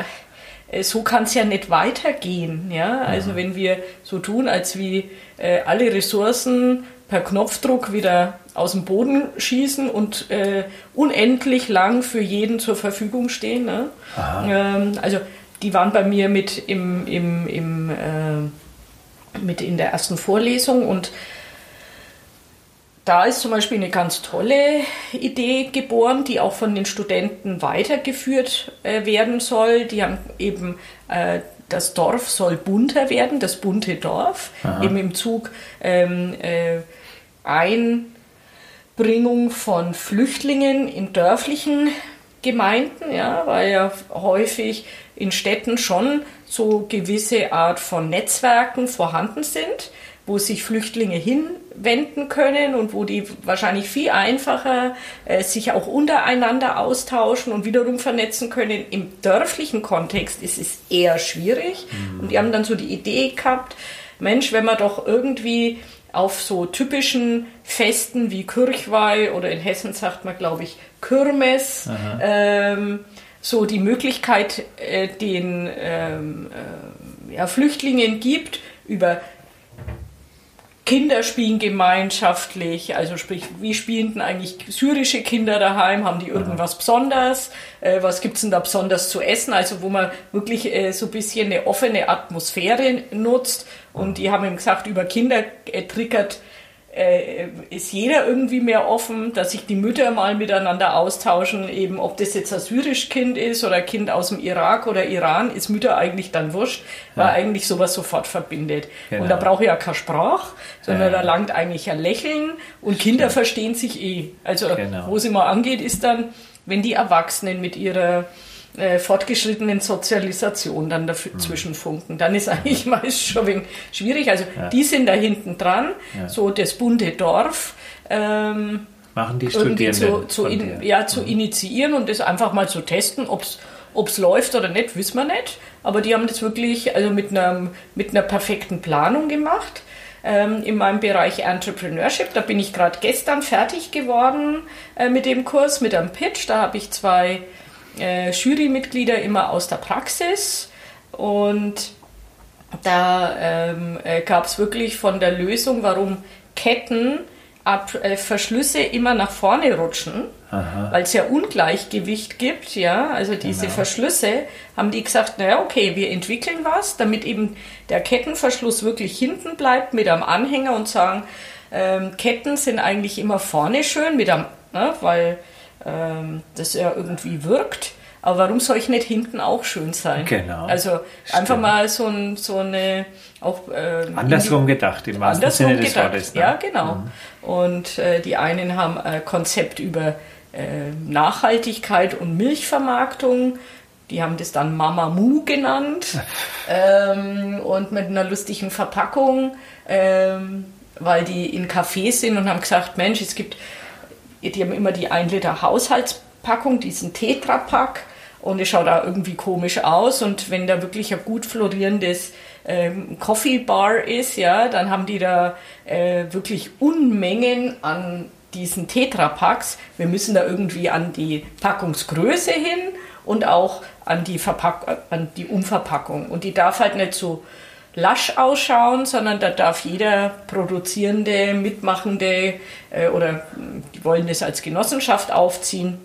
äh, so kann es ja nicht weitergehen. Ja? Also ja. wenn wir so tun, als wie äh, alle Ressourcen per Knopfdruck wieder aus dem Boden schießen und äh, unendlich lang für jeden zur Verfügung stehen. Ne? Ähm, also die waren bei mir mit im, im, im äh, mit in der ersten Vorlesung und da ist zum Beispiel eine ganz tolle Idee geboren, die auch von den Studenten weitergeführt äh, werden soll. Die haben eben äh, das Dorf soll bunter werden, das bunte Dorf, Aha. eben im Zug ähm, äh, Einbringung von Flüchtlingen in dörflichen Gemeinden, ja, weil ja häufig in Städten schon so gewisse Art von Netzwerken vorhanden sind wo sich Flüchtlinge hinwenden können und wo die wahrscheinlich viel einfacher äh, sich auch untereinander austauschen und wiederum vernetzen können. Im dörflichen Kontext ist es eher schwierig. Mhm. Und die haben dann so die Idee gehabt, Mensch, wenn man doch irgendwie auf so typischen Festen wie Kirchweih oder in Hessen sagt man, glaube ich, Kirmes, ähm, so die Möglichkeit äh, den ähm, äh, ja, Flüchtlingen gibt, über Kinder spielen gemeinschaftlich, also sprich, wie spielen denn eigentlich syrische Kinder daheim? Haben die irgendwas Besonderes? Äh, was gibt's denn da besonders zu essen? Also wo man wirklich äh, so ein bisschen eine offene Atmosphäre nutzt. Und die haben ihm gesagt, über Kinder äh, triggert äh, ist jeder irgendwie mehr offen, dass sich die Mütter mal miteinander austauschen, eben ob das jetzt ein syrisch Kind ist oder ein Kind aus dem Irak oder Iran, ist Mütter eigentlich dann wurscht, weil eigentlich sowas sofort verbindet. Genau. Und da brauche ich ja keine Sprache, sondern ja. da langt eigentlich ein Lächeln und Kinder verstehen sich eh. Also genau. wo es immer angeht, ist dann, wenn die Erwachsenen mit ihrer äh, fortgeschrittenen Sozialisation dann dazwischen mhm. funken. Dann ist eigentlich meist schon ein wenig schwierig. Also ja. die sind da hinten dran, ja. so das bunte Dorf. Ähm, Machen die Studierenden zu, zu, in, ja, zu mhm. initiieren und das einfach mal zu testen, ob es läuft oder nicht, wissen wir nicht. Aber die haben das wirklich also mit, einer, mit einer perfekten Planung gemacht ähm, in meinem Bereich Entrepreneurship. Da bin ich gerade gestern fertig geworden äh, mit dem Kurs, mit einem Pitch. Da habe ich zwei äh, Jurymitglieder immer aus der Praxis. Und da ähm, äh, gab es wirklich von der Lösung, warum Ketten Verschlüsse immer nach vorne rutschen, weil es ja Ungleichgewicht gibt, ja, also diese Genau. Verschlüsse, haben die gesagt, naja, okay, wir entwickeln was, damit eben der Kettenverschluss wirklich hinten bleibt mit am Anhänger und sagen, ähm, Ketten sind eigentlich immer vorne schön, mit am, ne, weil ähm, das ja irgendwie wirkt. Aber warum soll ich nicht hinten auch schön sein? Genau. Also einfach Stimmt. mal so, ein, so eine auch ähm, Andersrum gedacht, im wahrsten Sinne des gedacht. Wortes. ne? Ja, genau. Und äh, die einen haben ein Konzept über äh, Nachhaltigkeit und Milchvermarktung. Die haben das dann Mamamoo genannt. ähm, und mit einer lustigen Verpackung, ähm, weil die in Cafés sind und haben gesagt, Mensch, es gibt, die haben immer die 1 Liter Haushaltspackung, diesen Tetrapack. Und es schaut da irgendwie komisch aus. Und wenn da wirklich ein gut florierendes ähm, Coffee Bar ist, ja, dann haben die da äh, wirklich Unmengen an diesen Tetrapacks. Wir müssen da irgendwie an die Packungsgröße hin und auch an die, Verpack an die Umverpackung. Und die darf halt nicht so lasch ausschauen, sondern da darf jeder produzierende, mitmachende äh, oder mh, die wollen das als Genossenschaft aufziehen,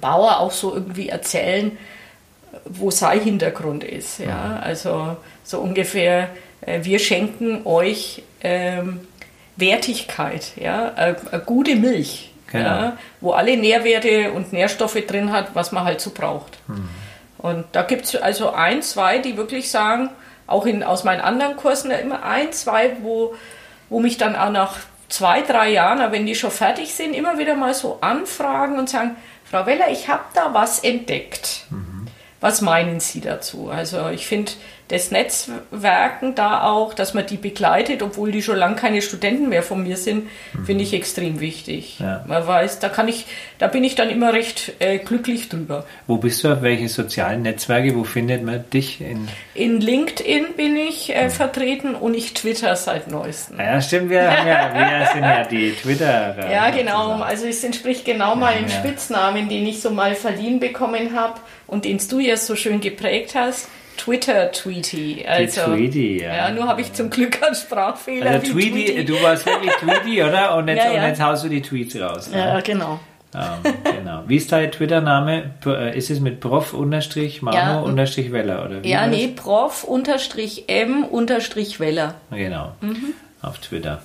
Bauer auch so irgendwie erzählen, wo sein Hintergrund ist. Ja? Also so ungefähr, äh, wir schenken euch ähm, Wertigkeit, ja? Äh, eine gute Milch, Genau. ja? wo alle Nährwerte und Nährstoffe drin hat, was man halt so braucht. Und da gibt es also ein, zwei, die wirklich sagen, auch in, aus meinen anderen Kursen, immer ein, zwei, wo, wo mich dann auch nach zwei, drei Jahren, wenn die schon fertig sind, immer wieder mal so anfragen und sagen, Frau Weller, ich habe da was entdeckt. Was meinen Sie dazu? Also ich finde das Netzwerken da auch, dass man die begleitet, obwohl die schon lange keine Studenten mehr von mir sind, finde ich extrem wichtig. Ja. Man weiß, da kann ich, da bin ich dann immer recht äh, glücklich drüber. Wo bist du? Auf welche sozialen Netzwerke? Wo findet man dich? In In LinkedIn bin ich äh, vertreten und ich Twitter seit neuestem. ja, stimmt, wir, haben ja, wir sind ja die Twitter. Ja, genau. Also es entspricht genau meinem ja. Spitznamen, den ich so mal verliehen bekommen habe und den du ja so schön geprägt hast. Twitter Tweety. Also, Tweety, ja. ja. nur habe ich zum Glück einen Sprachfehler. Also wie Tweety, du warst wirklich Tweety, oder? Und jetzt, Ja, ja. Und jetzt haust du die Tweets raus. Ne? Ja, genau. Ähm, genau. Wie ist dein Twitter-Name? Äh, Ist es mit Prof unterstrich Mamo Ja. unterstrich Weller oder wie? Ja, nee, Prof unterstrich M unterstrich Weller. Genau. Mhm. Auf Twitter.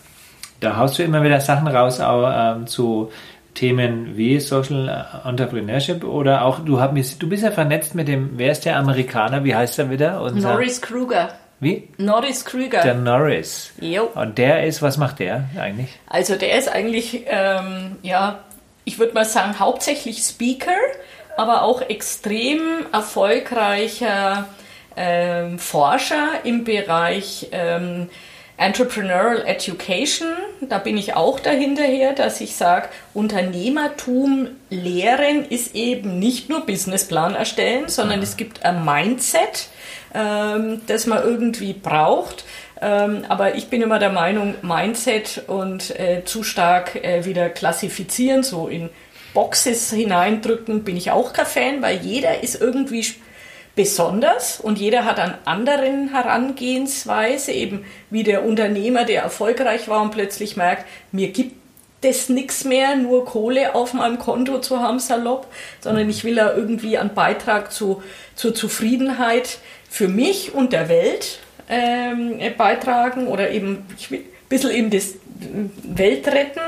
Da haust du immer wieder Sachen raus auch, ähm, zu Themen wie Social Entrepreneurship oder auch, du, hab, mich- du bist ja vernetzt mit dem, wer ist der Amerikaner? Wie heißt er wieder? Unser, Norris Kruger. Wie? Norris Krüger. Der Norris. Jo. Und der ist, was macht der eigentlich? Also der ist eigentlich, ähm, ja, ich würde mal sagen, hauptsächlich Speaker, aber auch extrem erfolgreicher ähm, Forscher im Bereich ähm, Entrepreneurial Education. Da bin ich auch dahinterher, dass ich sage, Unternehmertum lehren ist eben nicht nur Businessplan erstellen, sondern es gibt ein Mindset, ähm, das man irgendwie braucht. Ähm, aber ich bin immer der Meinung, Mindset und äh, zu stark äh, wieder klassifizieren, so in Boxes hineindrücken, bin ich auch kein Fan, weil jeder ist irgendwie besonders und jeder hat einen anderen Herangehensweise, eben wie der Unternehmer, der erfolgreich war und plötzlich merkt, mir gibt es nichts mehr, nur Kohle auf meinem Konto zu haben, salopp, sondern ich will da irgendwie einen Beitrag zu, zur Zufriedenheit für mich und der Welt ähm, beitragen oder eben ich will ein bisschen eben das Welt retten.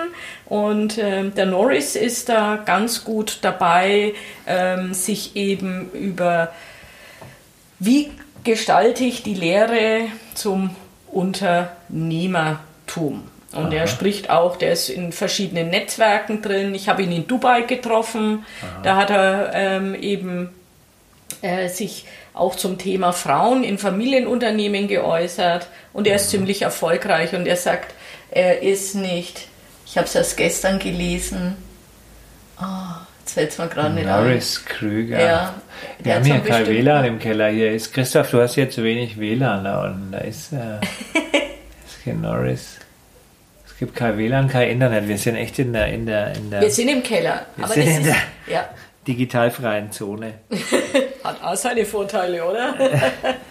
Und ähm, der Norris ist da ganz gut dabei, ähm, sich eben über wie gestalte ich die Lehre zum Unternehmertum. Und er spricht auch, der ist in verschiedenen Netzwerken drin. Ich habe ihn in Dubai getroffen. Da hat er ähm, eben äh, sich auch zum Thema Frauen in Familienunternehmen geäußert. Und er ist ziemlich erfolgreich. Und er sagt, er ist nicht, ich habe es erst gestern gelesen, oh, jetzt fällt es mir gerade nicht ein. Norris Krüger. Ja, Wir haben hier kein WLAN im Keller. Hier ist Christoph, du hast hier zu wenig WLAN da unten. Da ist, äh, ist kein Norris. Es gibt kein WLAN, kein Internet. Wir sind echt in der, in der, in der Wir sind im Keller. Wir aber sind in ist, der- ja, digitalfreien Zone. hat auch seine Vorteile, oder?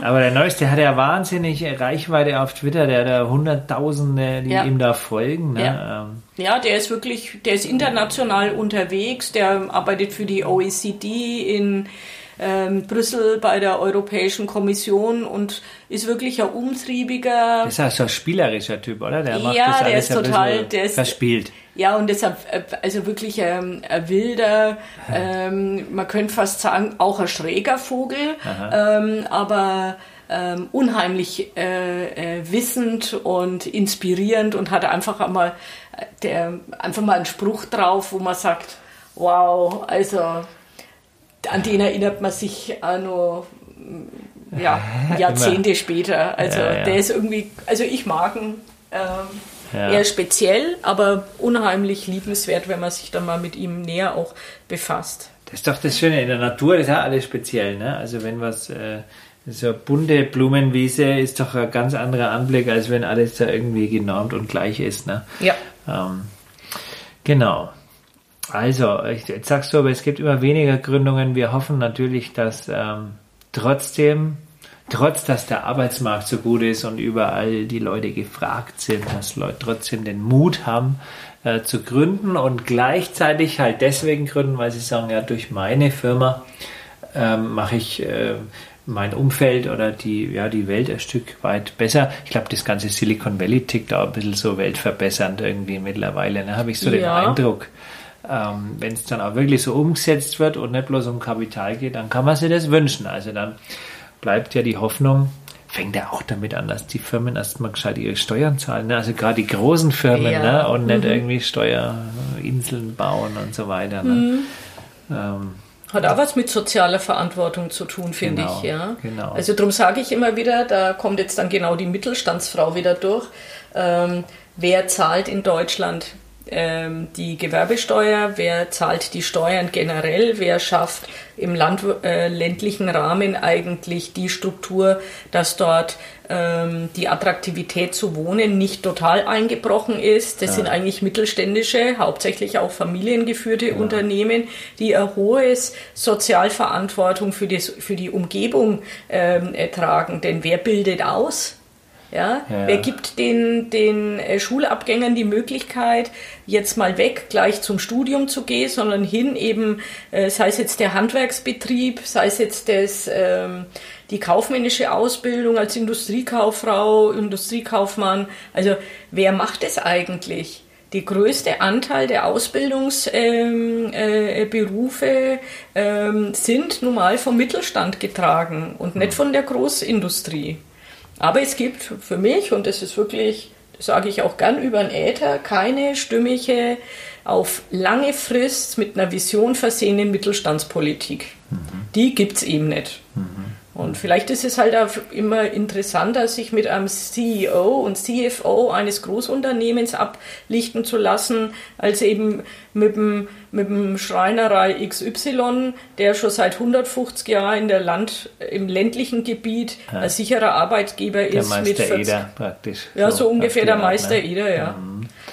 Aber der Neueste hat ja wahnsinnig Reichweite auf Twitter, der hat da Hunderttausende, die Ja. ihm da folgen. Ne? Ja. Ähm, Ja, der ist wirklich, der ist international unterwegs, der arbeitet für die OECD in ähm, Brüssel bei der Europäischen Kommission und ist wirklich ein umtriebiger. Das ist ja so ein spielerischer Typ, oder? Der macht Ja, das der alles ist ein total- der ist- verspielt. Ja, und deshalb, äh, also wirklich ähm, ein wilder, ähm, man könnte fast sagen, auch ein schräger Vogel, ähm, aber ähm, unheimlich äh, äh, wissend und inspirierend und hat einfach einmal, äh, der, einfach mal einen Spruch drauf, wo man sagt, wow, also an den erinnert man sich auch noch ja, Jahrzehnte später. Also Ja, ja. der ist irgendwie, also ich mag ihn. Ähm, Ja. Eher speziell, aber unheimlich liebenswert, wenn man sich dann mal mit ihm näher auch befasst. Das ist doch das Schöne in der Natur, ist ja alles speziell. Ne? Also wenn was, äh, so eine bunte Blumenwiese ist doch ein ganz anderer Anblick, als wenn alles da irgendwie genormt und gleich ist. Ne? Ja. Ähm, genau. Also, ich, jetzt sagst du aber, es gibt immer weniger Gründungen. Wir hoffen natürlich, dass ähm, trotzdem, trotz dass der Arbeitsmarkt so gut ist und überall die Leute gefragt sind, dass Leute trotzdem den Mut haben äh, zu gründen und gleichzeitig halt deswegen gründen, weil sie sagen, ja, durch meine Firma ähm, mache ich äh, mein Umfeld oder die, ja, die Welt ein Stück weit besser. Ich glaube, das ganze Silicon Valley tickt auch ein bisschen so weltverbessernd irgendwie mittlerweile. Da habe ich so den Ja. Eindruck, ähm, wenn es dann auch wirklich so umgesetzt wird und nicht bloß um Kapital geht, dann kann man sich das wünschen. Also dann bleibt ja die Hoffnung, fängt ja auch damit an, dass die Firmen erstmal gescheit ihre Steuern zahlen. Ne? Also gerade die großen Firmen Ja. ne? und nicht irgendwie Steuerinseln bauen und so weiter. Ne? Ähm, Hat auch was mit sozialer Verantwortung zu tun, finde Genau, ich. Ja. genau. Also darum sage ich immer wieder, da kommt jetzt dann genau die Mittelstandsfrau wieder durch. Ähm, wer zahlt in Deutschland ähm, die Gewerbesteuer? Wer zahlt die Steuern generell? Wer schafft im Land, äh, ländlichen Rahmen eigentlich die Struktur, dass dort ähm, die Attraktivität zu wohnen nicht total eingebrochen ist? Das sind eigentlich mittelständische, hauptsächlich auch familiengeführte Unternehmen, die ein hohes Sozialverantwortung für die, für die Umgebung ähm, ertragen. Denn wer bildet aus? Ja? Ja. Wer gibt den, den äh, Schulabgängern die Möglichkeit, jetzt mal weg, gleich zum Studium zu gehen, sondern hin eben, äh, sei es jetzt der Handwerksbetrieb, sei es jetzt das, ähm, die kaufmännische Ausbildung als Industriekauffrau, Industriekaufmann. Also wer macht es eigentlich? Die größte Anteil der Ausbildungsberufe ähm, äh, ähm, sind nun mal vom Mittelstand getragen und nicht von der Großindustrie. Aber es gibt für mich, und das ist wirklich, das sage ich auch gern über den Äther, keine stimmige, auf lange Frist mit einer Vision versehene Mittelstandspolitik. Die gibt es eben nicht. Und vielleicht ist es halt auch immer interessanter, sich mit einem CEO und CFO eines Großunternehmens ablichten zu lassen, als eben mit dem, mit dem Schreinerei XY, der schon seit 150 Jahren in der Land, im ländlichen Gebiet ein sicherer Arbeitgeber der ist. mit Meister 40 Eder praktisch. ja, so, ungefähr auf der die Art, Meister ne? Eder, ja.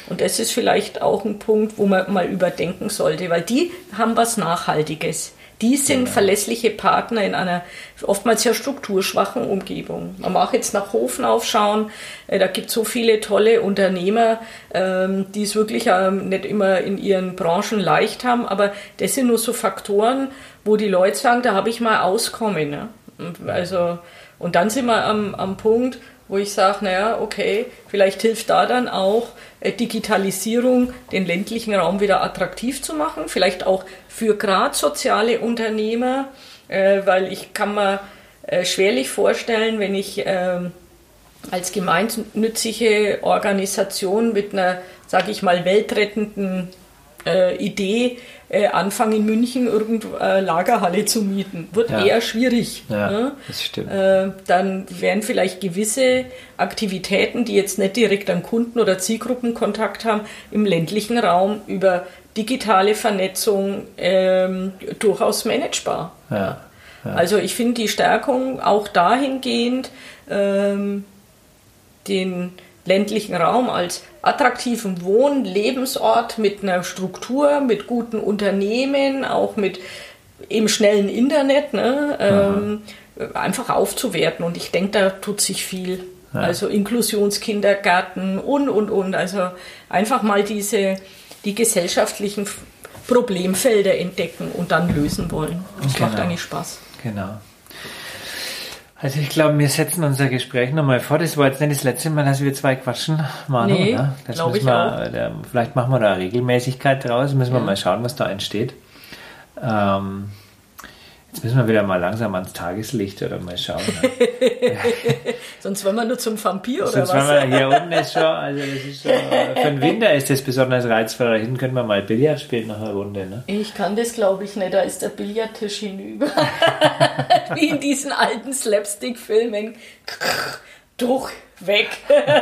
Und das ist vielleicht auch ein Punkt, wo man mal überdenken sollte, weil die haben was Nachhaltiges. Die sind Genau. verlässliche Partner in einer oftmals ja strukturschwachen Umgebung. Man mag jetzt nach Hofen aufschauen, äh, da gibt es so viele tolle Unternehmer, ähm, die es wirklich ähm, nicht immer in ihren Branchen leicht haben, aber das sind nur so Faktoren, wo die Leute sagen, da habe ich mal Auskommen. Ne? Und Also, und dann sind wir am, am Punkt, wo ich sage, naja, okay, vielleicht hilft da dann auch äh, Digitalisierung, den ländlichen Raum wieder attraktiv zu machen, vielleicht auch für gerade soziale Unternehmer, äh, weil ich kann mir äh, schwerlich vorstellen, wenn ich ähm, als gemeinnützige Organisation mit einer, sage ich mal, weltrettenden äh, Idee äh, anfangen, in München irgendeine Lagerhalle zu mieten. Wird Ja. eher schwierig. Ja, ne? das stimmt. Äh, dann wären vielleicht gewisse Aktivitäten, die jetzt nicht direkt an Kunden- oder Zielgruppenkontakt haben, im ländlichen Raum über digitale Vernetzung ähm, durchaus managebar. Ja, Also ich finde die Stärkung auch dahingehend, ähm, den ländlichen Raum als attraktiven Wohn-, Lebensort mit einer Struktur, mit guten Unternehmen, auch mit im schnellen Internet, ne, ähm, äh, einfach aufzuwerten. Und ich denke, da tut sich viel. Ja. Also Inklusionskindergarten und, und, und. Also einfach mal diese, die gesellschaftlichen Problemfelder entdecken und dann lösen wollen. Das genau. macht eigentlich Spaß. Genau. Also ich glaube, wir setzen unser Gespräch nochmal vor. Das war jetzt nicht das letzte Mal, dass wir zwei quatschen, Manu, nee, oder? Das müssen ich wir, auch. Vielleicht machen wir da eine Regelmäßigkeit draus. Müssen wir ja. mal schauen, was da entsteht. Ähm, Jetzt müssen wir wieder mal langsam ans Tageslicht oder mal schauen. Ne? Sonst wollen wir nur zum Vampir oder Sonst was? Sonst wir hier unten ist schon, also das ist schon, für den Winter ist das besonders reizvoll. Da hinten können wir mal Billard spielen nach einer Runde. Ne? Ich kann das glaube ich nicht, da ist der Billardtisch hinüber. Wie in diesen alten Slapstick-Filmen. Druck weg.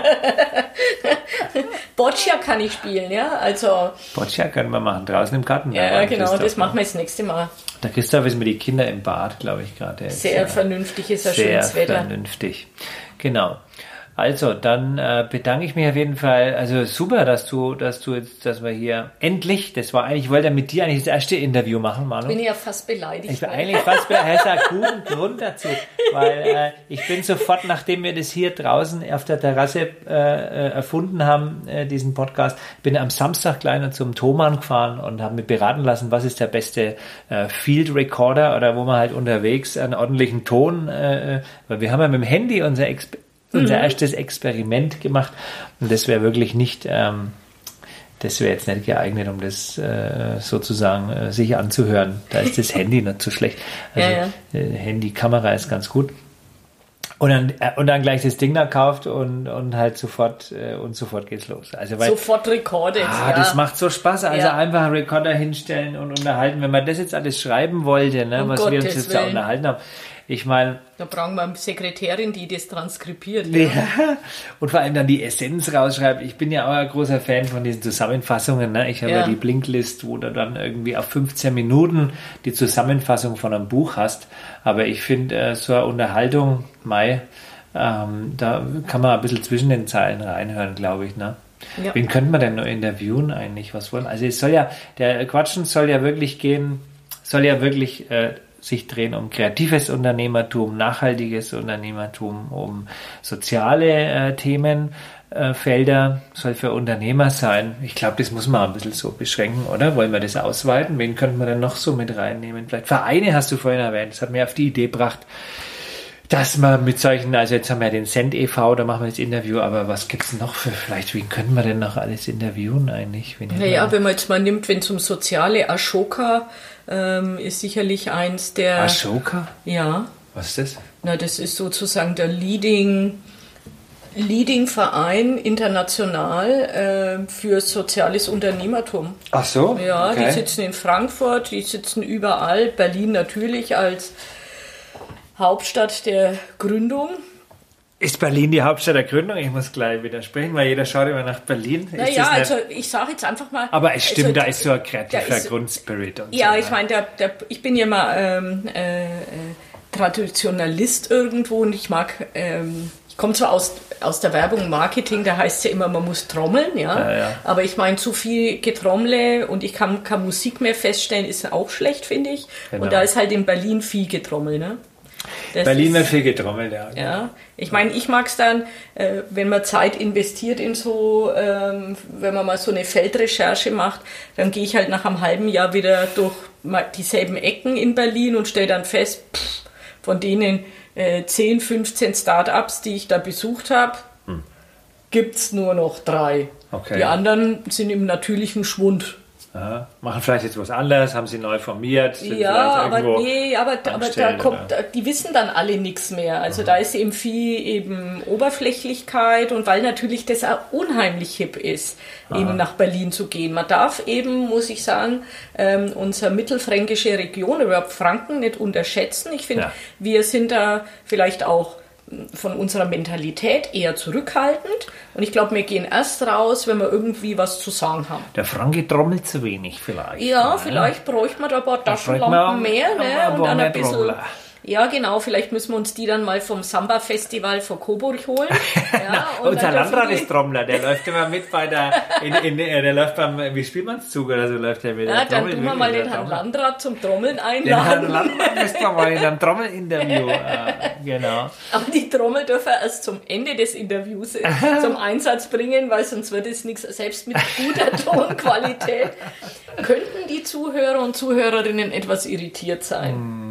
Boccia kann ich spielen, ja. Also. Boccia können wir machen, draußen im Garten. Ja, genau, das machen wir das nächste Mal. Der Christoph ist mit den Kindern im Bad, glaube ich, gerade. Sehr vernünftig ist ein schönes Wetter. Sehr vernünftig. Genau. Also, dann äh, bedanke ich mich auf jeden Fall. Also super, dass du, dass du jetzt, dass wir hier endlich, das war eigentlich, ich wollte mit dir eigentlich das erste Interview machen, Manu. Ich bin ja fast beleidigt. Ich bin eigentlich fast beleidigt. Hat guten Grund dazu, weil äh, ich bin sofort, nachdem wir das hier draußen auf der Terrasse äh, äh erfunden haben, äh, diesen Podcast, bin am Samstag noch zum Thomann gefahren und habe mich beraten lassen, was ist der beste äh, Field Recorder oder wo man halt unterwegs einen ordentlichen Ton, äh, äh weil wir haben ja mit dem Handy unser Exper unser mhm. erstes Experiment gemacht. Und das wäre wirklich nicht, ähm, das wäre jetzt nicht geeignet, um das äh, sozusagen äh, sich anzuhören. Da ist das Handy nicht so schlecht. Also ja, ja. Äh, Handy-Kamera ist ganz gut. Und dann, äh, und dann gleich das Ding da kauft und, und halt sofort äh, und sofort geht's los. Also weil, sofort recordet. Ah, ja. das macht so Spaß. Also ja. einfach einen Recorder hinstellen und unterhalten. Wenn man das jetzt alles schreiben wollte, ne, um was Gottes wir uns jetzt Willen. da unterhalten haben, ich meine. Da brauchen wir eine Sekretärin, die das transkribiert. Ja. ja. Und vor allem dann die Essenz rausschreibt. Ich bin ja auch ein großer Fan von diesen Zusammenfassungen. Ne? Ich habe ja. ja die Blinklist, wo du dann irgendwie auf 15 Minuten die Zusammenfassung von einem Buch hast. Aber ich finde, äh, so eine Unterhaltung, Mai, ähm, da kann man ein bisschen zwischen den Zeilen reinhören, glaube ich. Ne? Ja. Wen könnte man denn noch interviewen eigentlich? Was wollen? Also es soll ja, der Quatschen soll ja wirklich gehen, soll ja wirklich äh, sich drehen um kreatives Unternehmertum, nachhaltiges Unternehmertum, um soziale äh, Themen. Äh, soll für Unternehmer sein. Ich glaube, das muss man ein bisschen so beschränken, oder? Wollen wir das ausweiten? Wen könnten wir denn noch so mit reinnehmen? Vielleicht Vereine hast du vorhin erwähnt. Das hat mir auf die Idee gebracht, dass man mit solchen, also jetzt haben wir den Cent e.V., da machen wir das Interview, aber was gibt es noch für, vielleicht, wen können wir denn noch alles interviewen eigentlich? Wen naja, wenn man jetzt mal nimmt, wenn es um soziale Ashoka ähm, ist sicherlich eins der... Ashoka? Ja. Was ist das? Na, das ist sozusagen der Leading... Leading-Verein international äh, für soziales Unternehmertum. Ach so? Ja, okay. die sitzen in Frankfurt, die sitzen überall, Berlin natürlich als Hauptstadt der Gründung. Ist Berlin die Hauptstadt der Gründung? Ich muss gleich widersprechen, weil jeder schaut immer nach Berlin. Naja, also ich sage jetzt einfach mal. Aber es stimmt, also, da ist so ein kreativer ist, Grundspirit. Und ja, so, ich meine, der, der, ich bin ja mal ähm, äh, äh, Traditionalist irgendwo und ich mag, ähm, ich komme zwar aus, aus der Werbung Marketing, da heißt es ja immer, man muss trommeln, ja. ja, ja. Aber ich meine, zu viel Getrommle und ich kann keine Musik mehr feststellen, ist auch schlecht, finde ich. Genau. Und da ist halt in Berlin viel Getrommel, ne? Das Berlin wird viel getrommelt, ja. Ja, ich meine, ich mag es dann, äh, wenn man Zeit investiert in so, ähm, wenn man mal so eine Feldrecherche macht, dann gehe ich halt nach einem halben Jahr wieder durch dieselben Ecken in Berlin und stelle dann fest, pff, von denen äh, 10, 15 Startups, die ich da besucht habe, hm. gibt es nur noch drei. Okay. Die anderen sind im natürlichen Schwund. Aha. Machen vielleicht jetzt was anderes, haben sie neu formiert. Ja, aber nee, aber, aber da kommt, oder? die wissen dann alle nichts mehr. Also mhm. da ist eben viel eben Oberflächlichkeit und weil natürlich das auch unheimlich hip ist, Aha. eben nach Berlin zu gehen. Man darf eben, muss ich sagen, ähm, unsere mittelfränkische Region, überhaupt Franken, nicht unterschätzen. Ich finde, ja. wir sind da vielleicht auch von unserer Mentalität eher zurückhaltend. Und ich glaube, wir gehen erst raus, wenn wir irgendwie was zu sagen haben. Der Franke trommelt zu wenig vielleicht. Ja, ne? vielleicht bräuchte man da ein paar Taschenlampen mehr. Ne? Und dann ein bisschen, Ja, genau. Vielleicht müssen wir uns die dann mal vom Samba-Festival vor Coburg holen. Ja, und Unser Landrat ist Trommler, der läuft immer mit bei der, in, in, äh, der läuft beim, wie spielt man's Zug oder so läuft der mit. Ja, dann tun wir mal den Herrn Landrat zum Trommeln einladen. Den Herrn Landrat müssen wir mal in einem Trommelinterview, äh, genau. Aber die Trommel dürfen erst zum Ende des Interviews äh, zum Einsatz bringen, weil sonst wird es nichts, selbst mit guter Tonqualität. Könnten die Zuhörer und Zuhörerinnen etwas irritiert sein? Mm,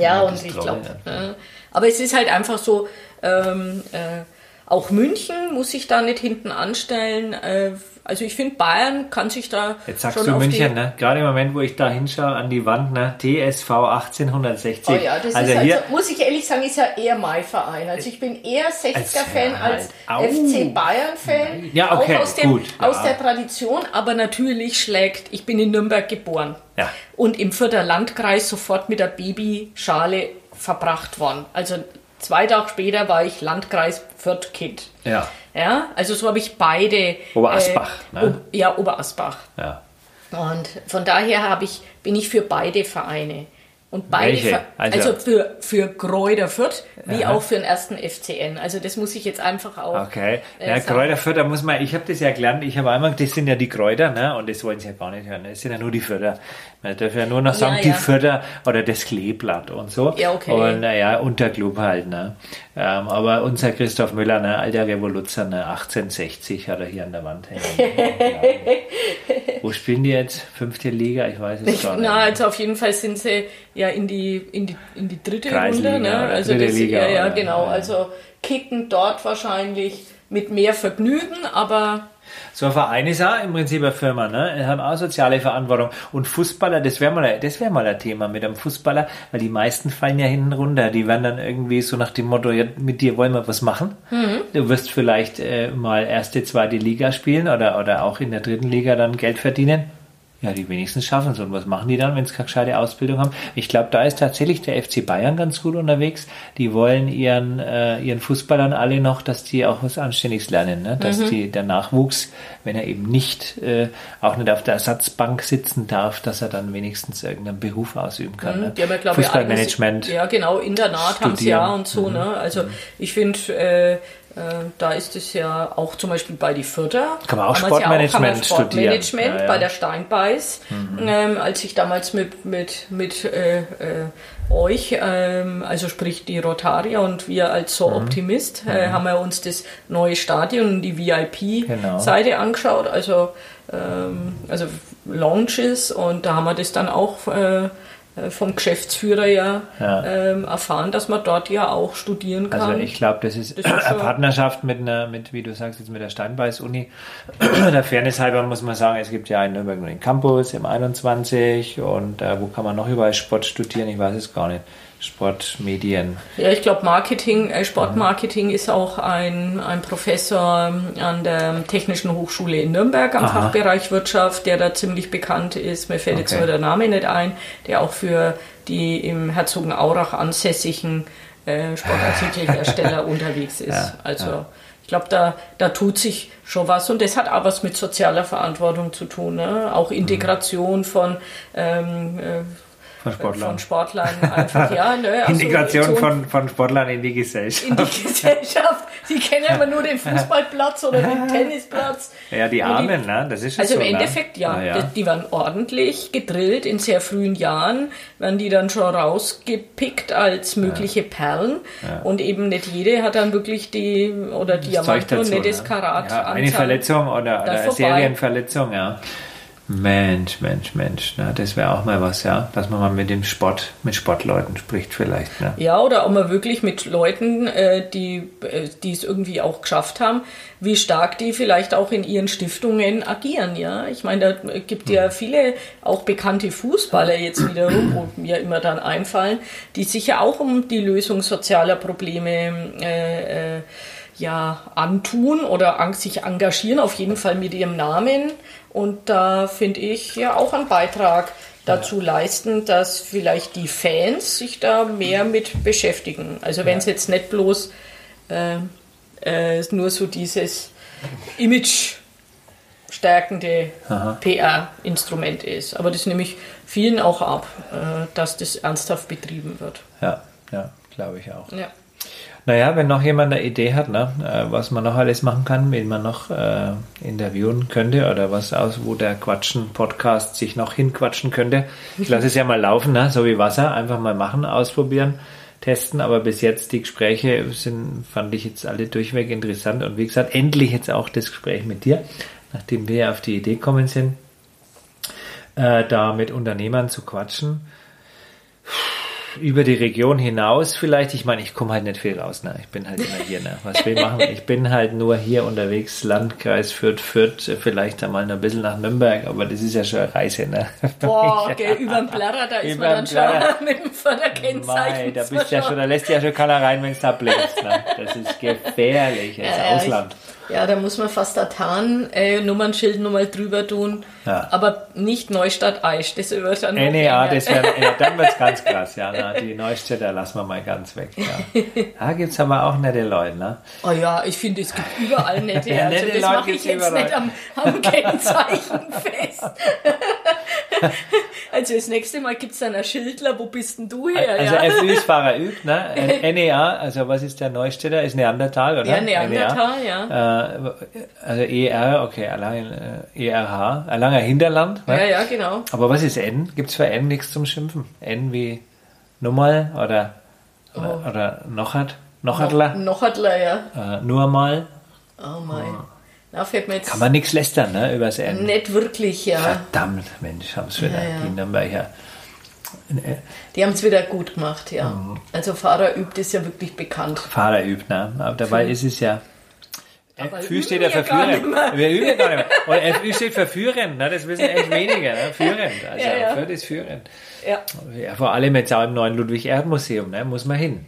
ja, ja, und ich glaube, ja. aber es ist halt einfach so, ähm, äh, auch München muss sich da nicht hinten anstellen. Äh, also ich finde, Bayern kann sich da. Jetzt sagst du München, ne? Gerade im Moment, wo ich da hinschaue an die Wand, ne? TSV 1860. Oh ja, das also ist hier also, muss ich ehrlich sagen, ist ja eher mein Verein. Also ich bin eher 60er-Fan als, als FC Bayern-Fan. Ja, okay, auch aus, dem, gut, aus ja. der Tradition, aber natürlich schlägt, ich bin in Nürnberg geboren. Ja. Und im Vierter Landkreis sofort mit der Babyschale verbracht worden. Also zwei Tage später war ich Landkreis Fürth-Kind. Ja. Ja, also so habe ich beide. Oberasbach, äh, ne? Ja, Oberasbach. Ja. Und von daher habe ich, bin ich für beide Vereine. Und beide, Welche? Also, also für, für Kräuter Fürth, wie Aha. auch für den ersten FCN. Also das muss ich jetzt einfach auch. Okay. Äh, ja, Kräuter Fürth, da muss man, ich habe das ja gelernt, ich habe einmal, das sind ja die Kräuter, ne? Und das wollen sie ja gar nicht hören. Das sind ja nur die Förder. Man darf ja nur noch sagen, ja, ja. die Förder oder das Kleeblatt und so. Ja, okay. Und naja, Unterklub halt, ne? Ähm, aber unser Christoph Müller, ne, alter Revoluzer, ne, 1860 hat er hier an der Wand hängen. Wo spielen die jetzt? Fünfte Liga? Ich weiß es gar nicht. Na, also auf jeden Fall sind sie ja in die, in die, in die dritte Kreisliga, Runde. Ne? Also dritte das, Liga, ja, ja, genau. Also kicken dort wahrscheinlich mit mehr Vergnügen, aber so ein Verein ist auch im Prinzip eine Firma, ne? Die haben auch soziale Verantwortung. Und Fußballer, das wäre mal, das wäre mal ein Thema mit einem Fußballer, weil die meisten fallen ja hinten runter. Die werden dann irgendwie so nach dem Motto, ja, mit dir wollen wir was machen. Mhm. Du wirst vielleicht äh, mal erste, zweite Liga spielen oder, oder auch in der dritten Liga dann Geld verdienen. Ja, die wenigsten schaffen es. Und was machen die dann, wenn sie keine gescheite Ausbildung haben? Ich glaube, da ist tatsächlich der FC Bayern ganz gut unterwegs. Die wollen ihren, äh, ihren Fußballern alle noch, dass die auch was Anständiges lernen. Ne? Dass mhm. die, der Nachwuchs, wenn er eben nicht, äh, auch nicht auf der Ersatzbank sitzen darf, dass er dann wenigstens irgendeinen Beruf ausüben kann. Mhm. Ne? Die haben ja, glaube Fußballmanagement. ja, genau, Internat haben sie ja und so. Mhm. Ne? Also mhm. ich finde, äh, da ist es ja auch zum Beispiel bei die Fürther. Kann man auch Sportmanagement ja auch, Sportmanagement studieren. Ja, ja. bei der Steinbeiß. Mhm. Ähm, als ich damals mit, mit, mit äh, äh, euch, ähm, also sprich die Rotarier und wir als so mhm. Optimist, äh, mhm. haben wir uns das neue Stadion, die VIP-Seite genau. angeschaut, also, ähm, also Launches und da haben wir das dann auch äh, äh, vom Geschäftsführer ja, ja. Ähm, erfahren, dass man dort ja auch studieren kann. Also ich glaube, das ist, das ist eine Partnerschaft mit einer, mit, wie du sagst, jetzt mit der Steinbeiß-Uni. der Fairness halber muss man sagen, es gibt ja in Nürnberg nur den Campus im 21 und äh, wo kann man noch überall Sport studieren? Ich weiß es gar nicht. Sportmedien. Ja, ich glaube, Marketing, äh, Sportmarketing mhm. ist auch ein, ein Professor an der Technischen Hochschule in Nürnberg am Aha. Fachbereich Wirtschaft, der da ziemlich bekannt ist. Mir fällt okay. jetzt nur der Name nicht ein, der auch für die im Herzogenaurach ansässigen äh, Sportartikelhersteller unterwegs ist. Ja, also ja. ich glaube, da, da tut sich schon was und das hat auch was mit sozialer Verantwortung zu tun. Ne? Auch Integration von ähm, äh, von Sportlern. Von Sportlern einfach, ja. Ne, also Integration von, von Sportlern in die Gesellschaft. In die Gesellschaft. Die kennen immer nur den Fußballplatz oder den Tennisplatz. Ja, die Armen, ne? Das ist Also so, im ne? Endeffekt, ne? ja. ja. Die waren ordentlich gedrillt in sehr frühen Jahren, werden die dann schon rausgepickt als mögliche ja. Perlen. Ja. Und eben nicht jede hat dann wirklich die, oder Diamant und nicht das Karat. Ja, eine Verletzung oder, oder eine Serienverletzung, ja. Mensch, Mensch, Mensch, na, das wäre auch mal was, ja, dass man mal mit dem Sport, mit Sportleuten spricht vielleicht. Ne? Ja, oder auch mal wirklich mit Leuten, äh, die, äh, die es irgendwie auch geschafft haben, wie stark die vielleicht auch in ihren Stiftungen agieren, ja. Ich meine, da gibt ja hm. viele auch bekannte Fußballer jetzt wiederum, wo mir immer dann einfallen, die sich ja auch um die Lösung sozialer Probleme äh, äh, ja, antun oder sich engagieren, auf jeden Fall mit ihrem Namen. Und da finde ich ja auch einen Beitrag dazu leisten, dass vielleicht die Fans sich da mehr mit beschäftigen. Also wenn es ja. jetzt nicht bloß äh, äh, nur so dieses Image stärkende PR-Instrument ist. Aber das nehme ich vielen auch ab, äh, dass das ernsthaft betrieben wird. Ja. Ja, glaube ich auch. Ja. Naja, wenn noch jemand eine Idee hat, ne, äh, was man noch alles machen kann, wen man noch äh, interviewen könnte oder was aus, wo der Quatschen-Podcast sich noch hinquatschen könnte. Ich lasse es ja mal laufen, ne, so wie Wasser, einfach mal machen, ausprobieren, testen. Aber bis jetzt die Gespräche sind, fand ich jetzt alle durchweg interessant. Und wie gesagt, endlich jetzt auch das Gespräch mit dir, nachdem wir auf die Idee gekommen sind, äh, da mit Unternehmern zu quatschen über die Region hinaus vielleicht. Ich meine, ich komme halt nicht viel raus. Ne? Ich bin halt immer hier. Ne? Was will machen? Ich bin halt nur hier unterwegs, Landkreis Fürth, Fürth, vielleicht einmal noch ein bisschen nach Nürnberg, aber das ist ja schon eine Reise. Ne? Boah, gell, über den Blätter, da ist man dann schon mit dem Förderkennzeichen. da bist ja schon, da lässt ja schon keiner rein, wenn es da blinkst. Ne? Das ist gefährlich, das ja, Ausland. Ich, ja, da muss man fast ein Tarn-Nummernschild nochmal drüber tun. Ja. Aber nicht Neustadt-Eisch, das wird dann äh, nee, ja, das wär, ja, dann wird es ganz krass. Ja, na, die Neustädter lassen wir mal ganz weg. Ja. Da gibt es aber auch nette Leute. Ne? Oh ja, ich finde, es gibt überall nette. ja, also das mache ich jetzt überall. nicht am, am Kennzeichen fest. also das nächste Mal gibt es dann ein Schildler, wo bist denn du her? Also ja? Fußfahrer übt, ne? NEA, also was ist der Neustädter? Ist Neandertal, oder? Ja, Neandertal, NEA. ja. Äh, also ER, okay, Erlangen, äh, ERH, Erlanger Hinterland. Ne? Ja, ja, genau. Aber was ist N? Gibt es für N nichts zum Schimpfen? N wie Nummer oder, oder, oh. oder Nochert? Nochertler? No, Nochertler, ja. Äh, nur mal. Oh mein. Oh. Na, fällt mir jetzt Kann man nichts lästern, ne, übers N. Nicht wirklich, ja. Verdammt, Mensch, haben es wieder, ja, ja. die Nürnberger. Die haben es wieder gut gemacht, ja. Mhm. Also Fahrer übt ist ja wirklich bekannt. Fahrer übt, ne? Aber dabei Für ist es ja. FÜ steht ja für führen. Wir üben ja gar nicht mehr. Und FÜ steht für führen, ne? das wissen echt weniger. Ne? Führend. Also ja, ja. Fürth ist führend. Ja. ja. Vor allem jetzt auch im neuen Ludwig-Erhard-Museum, ne? muss man hin.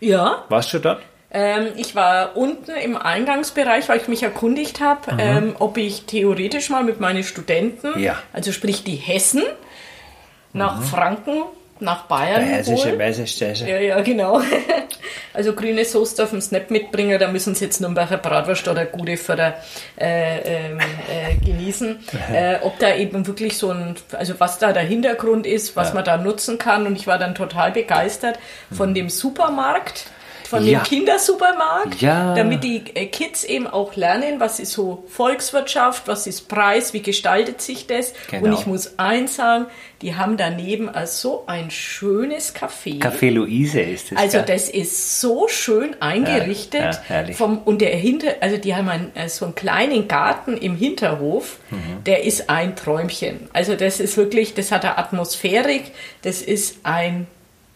Ja. Warst du dort? Ähm, ich war unten im Eingangsbereich, weil ich mich erkundigt habe, mhm. ähm, ob ich theoretisch mal mit meinen Studenten, ja. also sprich die Hessen, nach mhm. Franken nach Bayern. Der hessische Messestelle. Ja, ja, genau. Also grüne Soße dürfen sie nicht mitbringen, da müssen sie jetzt Nürnberger Bratwurst oder gute Förder äh, ähm, äh, genießen. äh, ob da eben wirklich so ein, also was da der Hintergrund ist, was ja. man da nutzen kann. Und ich war dann total begeistert von dem Supermarkt von ja. dem Kindersupermarkt, ja. damit die äh, Kids eben auch lernen, was ist so Volkswirtschaft, was ist Preis, wie gestaltet sich das. Genau. Und ich muss eins sagen, die haben daneben also so ein schönes Café. Café Luise ist es. Also das ist so schön eingerichtet. Ja, vom, und der hinter, also die haben einen, äh, so einen kleinen Garten im Hinterhof, mhm. der ist ein Träumchen. Also das ist wirklich, das hat eine Atmosphärik, das ist ein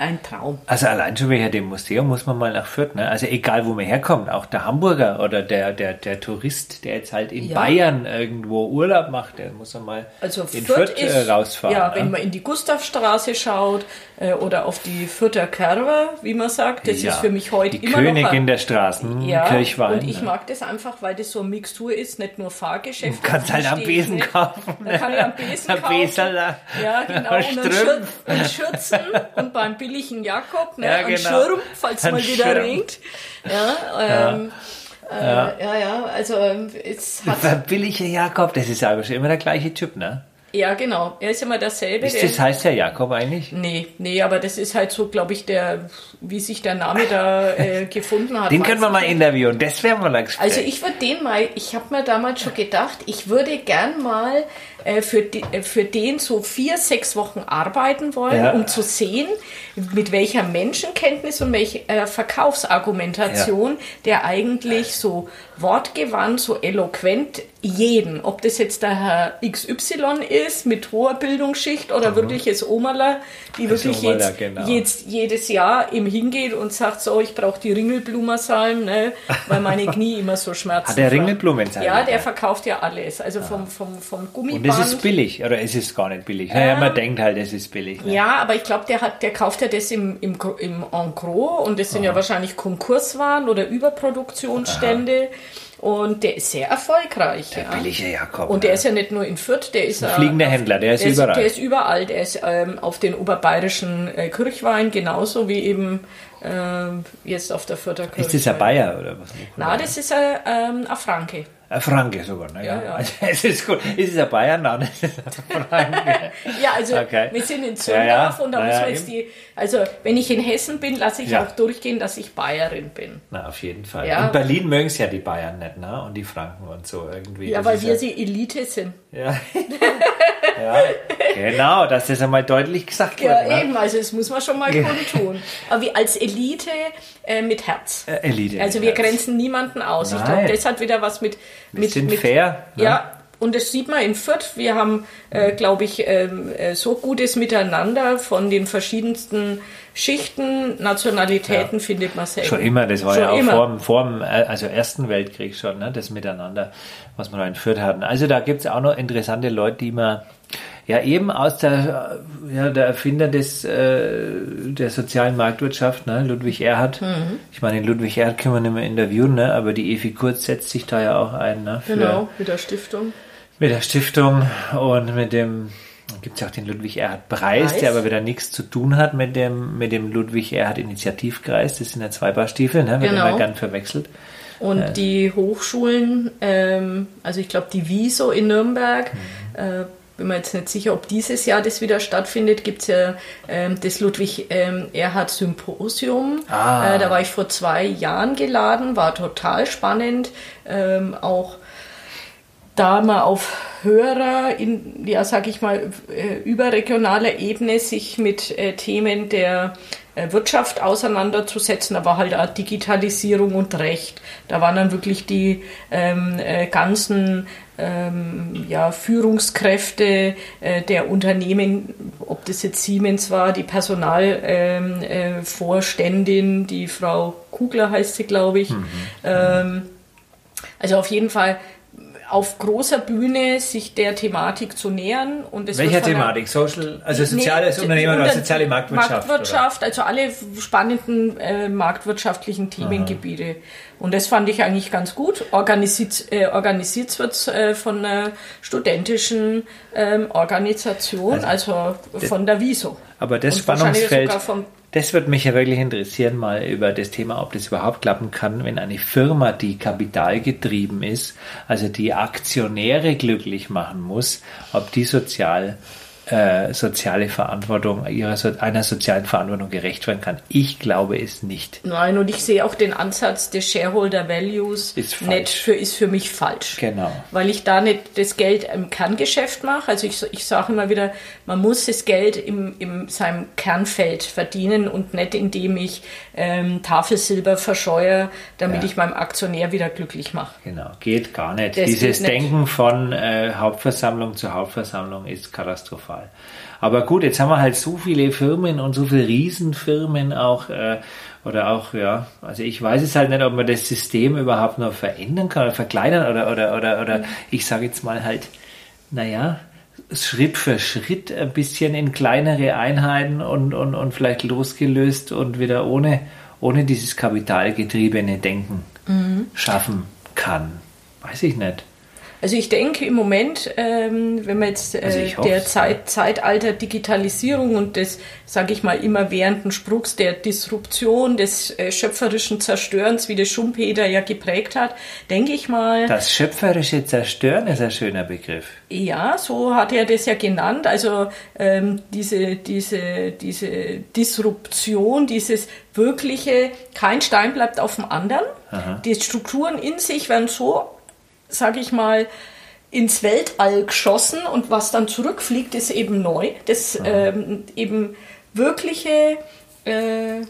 ein Traum. Also allein schon wegen dem Museum muss man mal nach Fürth. Ne? Also egal, wo man herkommt, auch der Hamburger oder der, der, der Tourist, der jetzt halt in ja. Bayern irgendwo Urlaub macht, der muss mal also in Fürth, Fürth äh, ist, rausfahren. Ja, ne? wenn man in die Gustavstraße schaut äh, oder auf die Fürther Kerwe, wie man sagt, das ja. ist für mich heute die immer Königin noch der Straßen, ja, Kirchwein. Und ich mag das einfach, weil das so eine Mixtur ist, nicht nur Fahrgeschäft. Du kannst halt am Besen nicht. kaufen. Da kann ich am Besen kaufen. Beserler. Ja, genau. Und, und Schürzen und beim billigen Jakob ne? Ja, genau. Ein Schirm, falls es mal wieder Schirm. regnet. Ja, ähm, ja. Äh, ja, ja, also ähm, es hat... Der billige Jakob, das ist aber schon immer der gleiche Typ, ne? Ja, genau. Er ist immer dasselbe. Ist das heißt der Jakob eigentlich? Nee, nee, aber das ist halt so, glaube ich, der, wie sich der Name da äh, gefunden hat. Den können wir mal interviewen, das wäre mal Gespräch. Also ich würde den mal, ich habe mir damals schon gedacht, ich würde gern mal äh, für, die, äh, für den so vier, sechs Wochen arbeiten wollen, ja. um zu sehen, mit welcher Menschenkenntnis und welcher äh, Verkaufsargumentation ja. der eigentlich so wortgewandt, so eloquent jeden, ob das jetzt der Herr XY ist mit hoher Bildungsschicht oder mhm. wirkliches Omerler, die das wirklich Omerler, jetzt, genau. jetzt, jedes Jahr ihm hingeht und sagt so, ich brauche die Ringelblumersalm, ne, weil meine Knie immer so schmerzen. Hat der Ringelblumensalm? Ja, der verkauft ja alles, also vom, vom, vom Gummiband. Und das ist billig, oder ist es gar nicht billig? Naja, ähm, man denkt halt, es ist billig. Ne? Ja, aber ich glaube, der hat, der kauft ja das im, im, im Encros und das sind Aha. ja wahrscheinlich Konkurswaren oder Überproduktionsstände. Aha. Und der ist sehr erfolgreich. Der ja. billige Jakob. Und der ja. ist ja nicht nur in Fürth, der ist ein fliegender auf, Händler, der ist der überall. der ist überall. Der ist ähm, auf den oberbayerischen äh, Kirchwein genauso wie eben äh, jetzt auf der Fürther Kirchwein. Ist das ein Bayer oder was? Na, das ist ein, ähm, ein Franke. Ein Franke sogar, ne? Ja, ja. Also, es ist gut. Es ist ein Bayern, nein, es ist ein Franke. Ja, also Okay. wir sind in Ja, ja. Zündorf und da ja, man jetzt die, also wenn ich in Hessen bin, lasse ich Ja. auch durchgehen, dass ich Bayerin bin. Na, auf jeden Fall. Ja. In Berlin mögen es ja die Bayern nicht, ne? Und die Franken und so irgendwie. Ja, Das weil wir die Elite sind. Ja. ja, genau, dass das einmal deutlich gesagt Ja, wird. Ne? eben, also das muss man schon mal kundtun. Aber wie als Elite äh, mit Herz. Äh, Elite. Also wir ja. grenzen niemanden aus. Ich Nein. glaube, das hat wieder was mit... Wir mit sind mit, fair. Ne? Ja, und das sieht man in Fürth. Wir haben, äh, glaube ich, ähm, äh, so gutes Miteinander von den verschiedensten Schichten, Nationalitäten findet man selten. Schon immer, das war Schon ja auch vor, dem- vor dem also Ersten Weltkrieg schon, ne? das Miteinander, was wir da in Fürth hatten. Also da gibt es auch noch interessante Leute, die man ja eben aus der, äh, ja, der Erfinder des, äh, der sozialen Marktwirtschaft, ne? Ludwig Erhard. Mhm. Ich meine, den Ludwig Erhard können wir nicht mehr interviewen, ne? aber die Evi Kurz setzt sich da ja auch ein. Ne? Für, Genau, mit der Stiftung. Mit der Stiftung und mit dem, gibt es ja auch den Ludwig Erhard Preis, Preis. der aber wieder nichts zu tun hat mit dem, mit dem Ludwig Erhard Initiativkreis. Das sind ja zwei Paar Stiefel, ne? wird Genau. immer gern verwechselt. Und die Hochschulen, ähm, also ich glaube die WISO in Nürnberg, Mhm. äh, bin mir jetzt nicht sicher, ob dieses Jahr das wieder stattfindet, gibt es ja ähm, das Ludwig ähm, Erhard Symposium. Ah. Äh, da war ich vor zwei Jahren geladen, war total spannend. Ähm, auch da mal auf höherer, in, ja, sag ich mal, äh, überregionaler Ebene sich mit äh, Themen der äh, Wirtschaft auseinanderzusetzen, aber halt auch Digitalisierung und Recht. Da waren dann wirklich die ähm, äh, ganzen ähm, ja, Führungskräfte äh, der Unternehmen, ob das jetzt Siemens war, die Personalvorständin, äh, Vorständin, die Frau Kugler heißt sie, glaube ich. Ähm, also auf jeden Fall auf großer Bühne sich der Thematik zu nähern. Und es Welcher Thematik? Social, also soziales Nee, Unternehmen oder soziale Marktwirtschaft? Marktwirtschaft, also alle spannenden äh, marktwirtschaftlichen Themengebiete. Und das fand ich eigentlich ganz gut. Organisiert, äh, organisiert wird äh, von einer studentischen ähm, Organisation, also, von der WISO. Aber das Und Spannungsfeld, sogar vom- das würde mich ja wirklich interessieren, mal über das Thema, ob das überhaupt klappen kann, wenn eine Firma, die kapitalgetrieben ist, also die Aktionäre glücklich machen muss, ob die sozial äh, soziale Verantwortung, ihrer, so- einer sozialen Verantwortung gerecht werden kann. Ich glaube es nicht. Nein, und ich sehe auch den Ansatz des Shareholder Values Ist nicht für, ist für mich falsch. Genau. Weil ich da nicht das Geld im Kerngeschäft mache. Also ich, ich sage immer wieder, man muss das Geld im, im seinem Kernfeld verdienen und nicht indem ich ähm, Tafelsilber verscheuere, damit Ja. ich meinem Aktionär wieder glücklich mache. Genau, geht gar nicht. Das Dieses nicht. Denken von äh, Hauptversammlung zu Hauptversammlung ist katastrophal. Aber gut, jetzt haben wir halt so viele Firmen und so viele Riesenfirmen auch, äh, oder auch, ja, also ich weiß es halt nicht, ob man das System überhaupt noch verändern kann oder verkleinern oder, oder, oder, oder ich sage jetzt mal halt, naja, Schritt für Schritt ein bisschen in kleinere Einheiten und, und, und vielleicht losgelöst und wieder ohne, ohne dieses kapitalgetriebene Denken schaffen kann. Weiß ich nicht. Also ich denke im Moment, ähm, wenn man jetzt äh, Also der Zeit, Zeitalter Digitalisierung und des, sage ich mal, immer währenden Spruchs der Disruption, des äh, schöpferischen Zerstörens, wie das Schumpeter ja geprägt hat, denke ich mal, Das schöpferische Zerstören ist ein schöner Begriff. ja, so hat er das ja genannt. Also ähm, diese, diese, diese Disruption, dieses wirkliche, kein Stein bleibt auf dem anderen. Die Strukturen in sich werden so, sage ich mal, ins Weltall geschossen und was dann zurückfliegt, ist eben neu. Das ähm, eben wirkliche äh,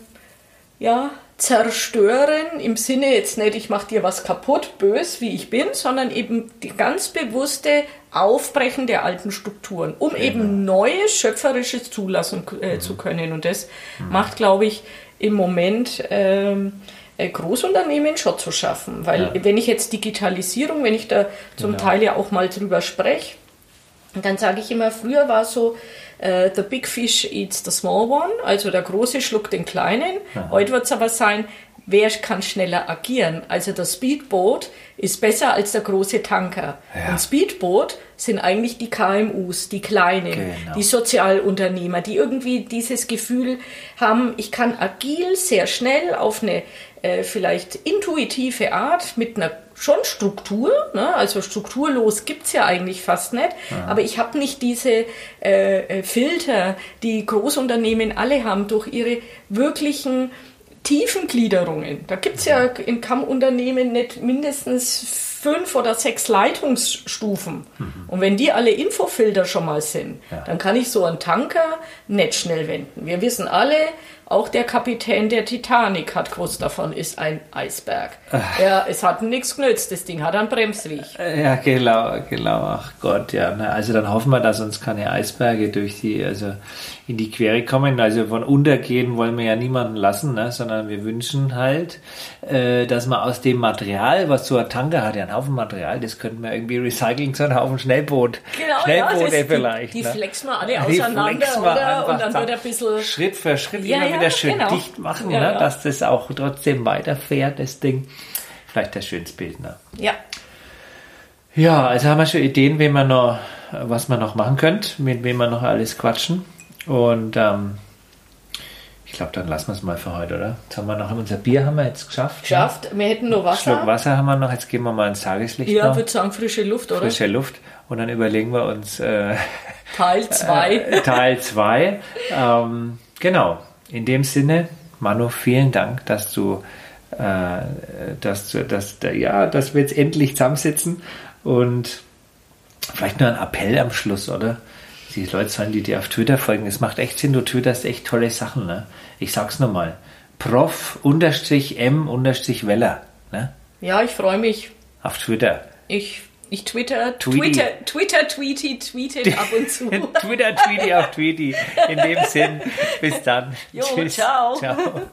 ja, zerstören im Sinne jetzt nicht, ich mache dir was kaputt, bös, wie ich bin, sondern eben die ganz bewusste Aufbrechen der alten Strukturen, um eben Neues, Schöpferisches zulassen äh, zu können. Und das macht, glaube ich, im Moment ähm, äh, Großunternehmen schon zu schaffen. Weil wenn ich jetzt Digitalisierung, wenn ich da zum Teil ja auch mal drüber spreche, dann sage ich immer, früher war es so, äh, the big fish eats the small one, also der große schluckt den kleinen. Heute wird es aber sein, wer kann schneller agieren. Also das Speedboot ist besser als der große Tanker. Ja. Und Speedboot sind eigentlich die KMUs, die Kleinen, Genau. die Sozialunternehmer, die irgendwie dieses Gefühl haben, ich kann agil, sehr schnell auf eine äh, vielleicht intuitive Art mit einer schon Struktur, ne? also strukturlos gibt's ja eigentlich fast nicht, aber ich habe nicht diese äh, äh, Filter, die Großunternehmen alle haben durch ihre wirklichen Tiefengliederungen. Da gibt's ja in Kammunternehmen nicht mindestens fünf oder sechs Leitungsstufen. Und wenn die alle Infofilter schon mal sind, dann kann ich so einen Tanker nicht schnell wenden. Wir wissen alle, auch der Kapitän der Titanic hat gewusst, davon ist ein Eisberg. Ja, es hat nichts genützt, das Ding hat einen Bremsweg. Ja, genau, genau. Ach Gott, ja. Na, also dann hoffen wir, dass uns keine Eisberge durch die, also in die Quere kommen. Also von untergehen wollen wir ja niemanden lassen, ne? sondern wir wünschen halt, äh, dass man aus dem Material, was so ein Tanker hat, ja einen Haufen Material, das könnten wir irgendwie recyceln zu einem Haufen Schnellboot. Genau, Schnellboote ja, vielleicht. Die, die ne? flexen wir alle Die auseinander, oder? Und dann da wird ein bisschen... Schritt für Schritt Ja, immer ja, wieder schön genau. dicht machen, Ja, ne? dass das auch trotzdem weiterfährt, das Ding. Vielleicht das schönes Bild. Ne? Ja, Ja, also haben wir schon Ideen, wen wir noch, was wir noch machen könnt, mit wem wir noch alles quatschen. Und ähm, ich glaube, dann lassen wir es mal für heute, oder? Jetzt haben wir noch unser Bier haben wir jetzt geschafft. geschafft. Wir hätten nur Ne? Schluck Wasser. Wasser haben wir noch. Jetzt gehen wir mal ins Tageslicht Ja, noch. würde sagen frische Luft, oder? Frische Luft. Und dann überlegen wir uns äh, Teil 2. Teil 2. ähm, genau. In dem Sinne, Manu, vielen Dank, dass du, äh, dass du, dass, ja, dass wir jetzt endlich zusammensitzen und vielleicht nur ein Appell am Schluss, oder? Die Leute sollen die dir auf Twitter folgen. Es macht echt Sinn, du twitterst echt tolle Sachen, ne? Ich sag's nochmal. Prof unterstrich M unterstrich Weller, ne? Ja, ich freue mich. Auf Twitter. Ich, ich Twitter, Tweety. Twitter, Twitter, Tweety, tweetet ab und zu. Twitter, Tweety auf Tweety. In dem Sinn, bis dann. Jo, ciao. ciao.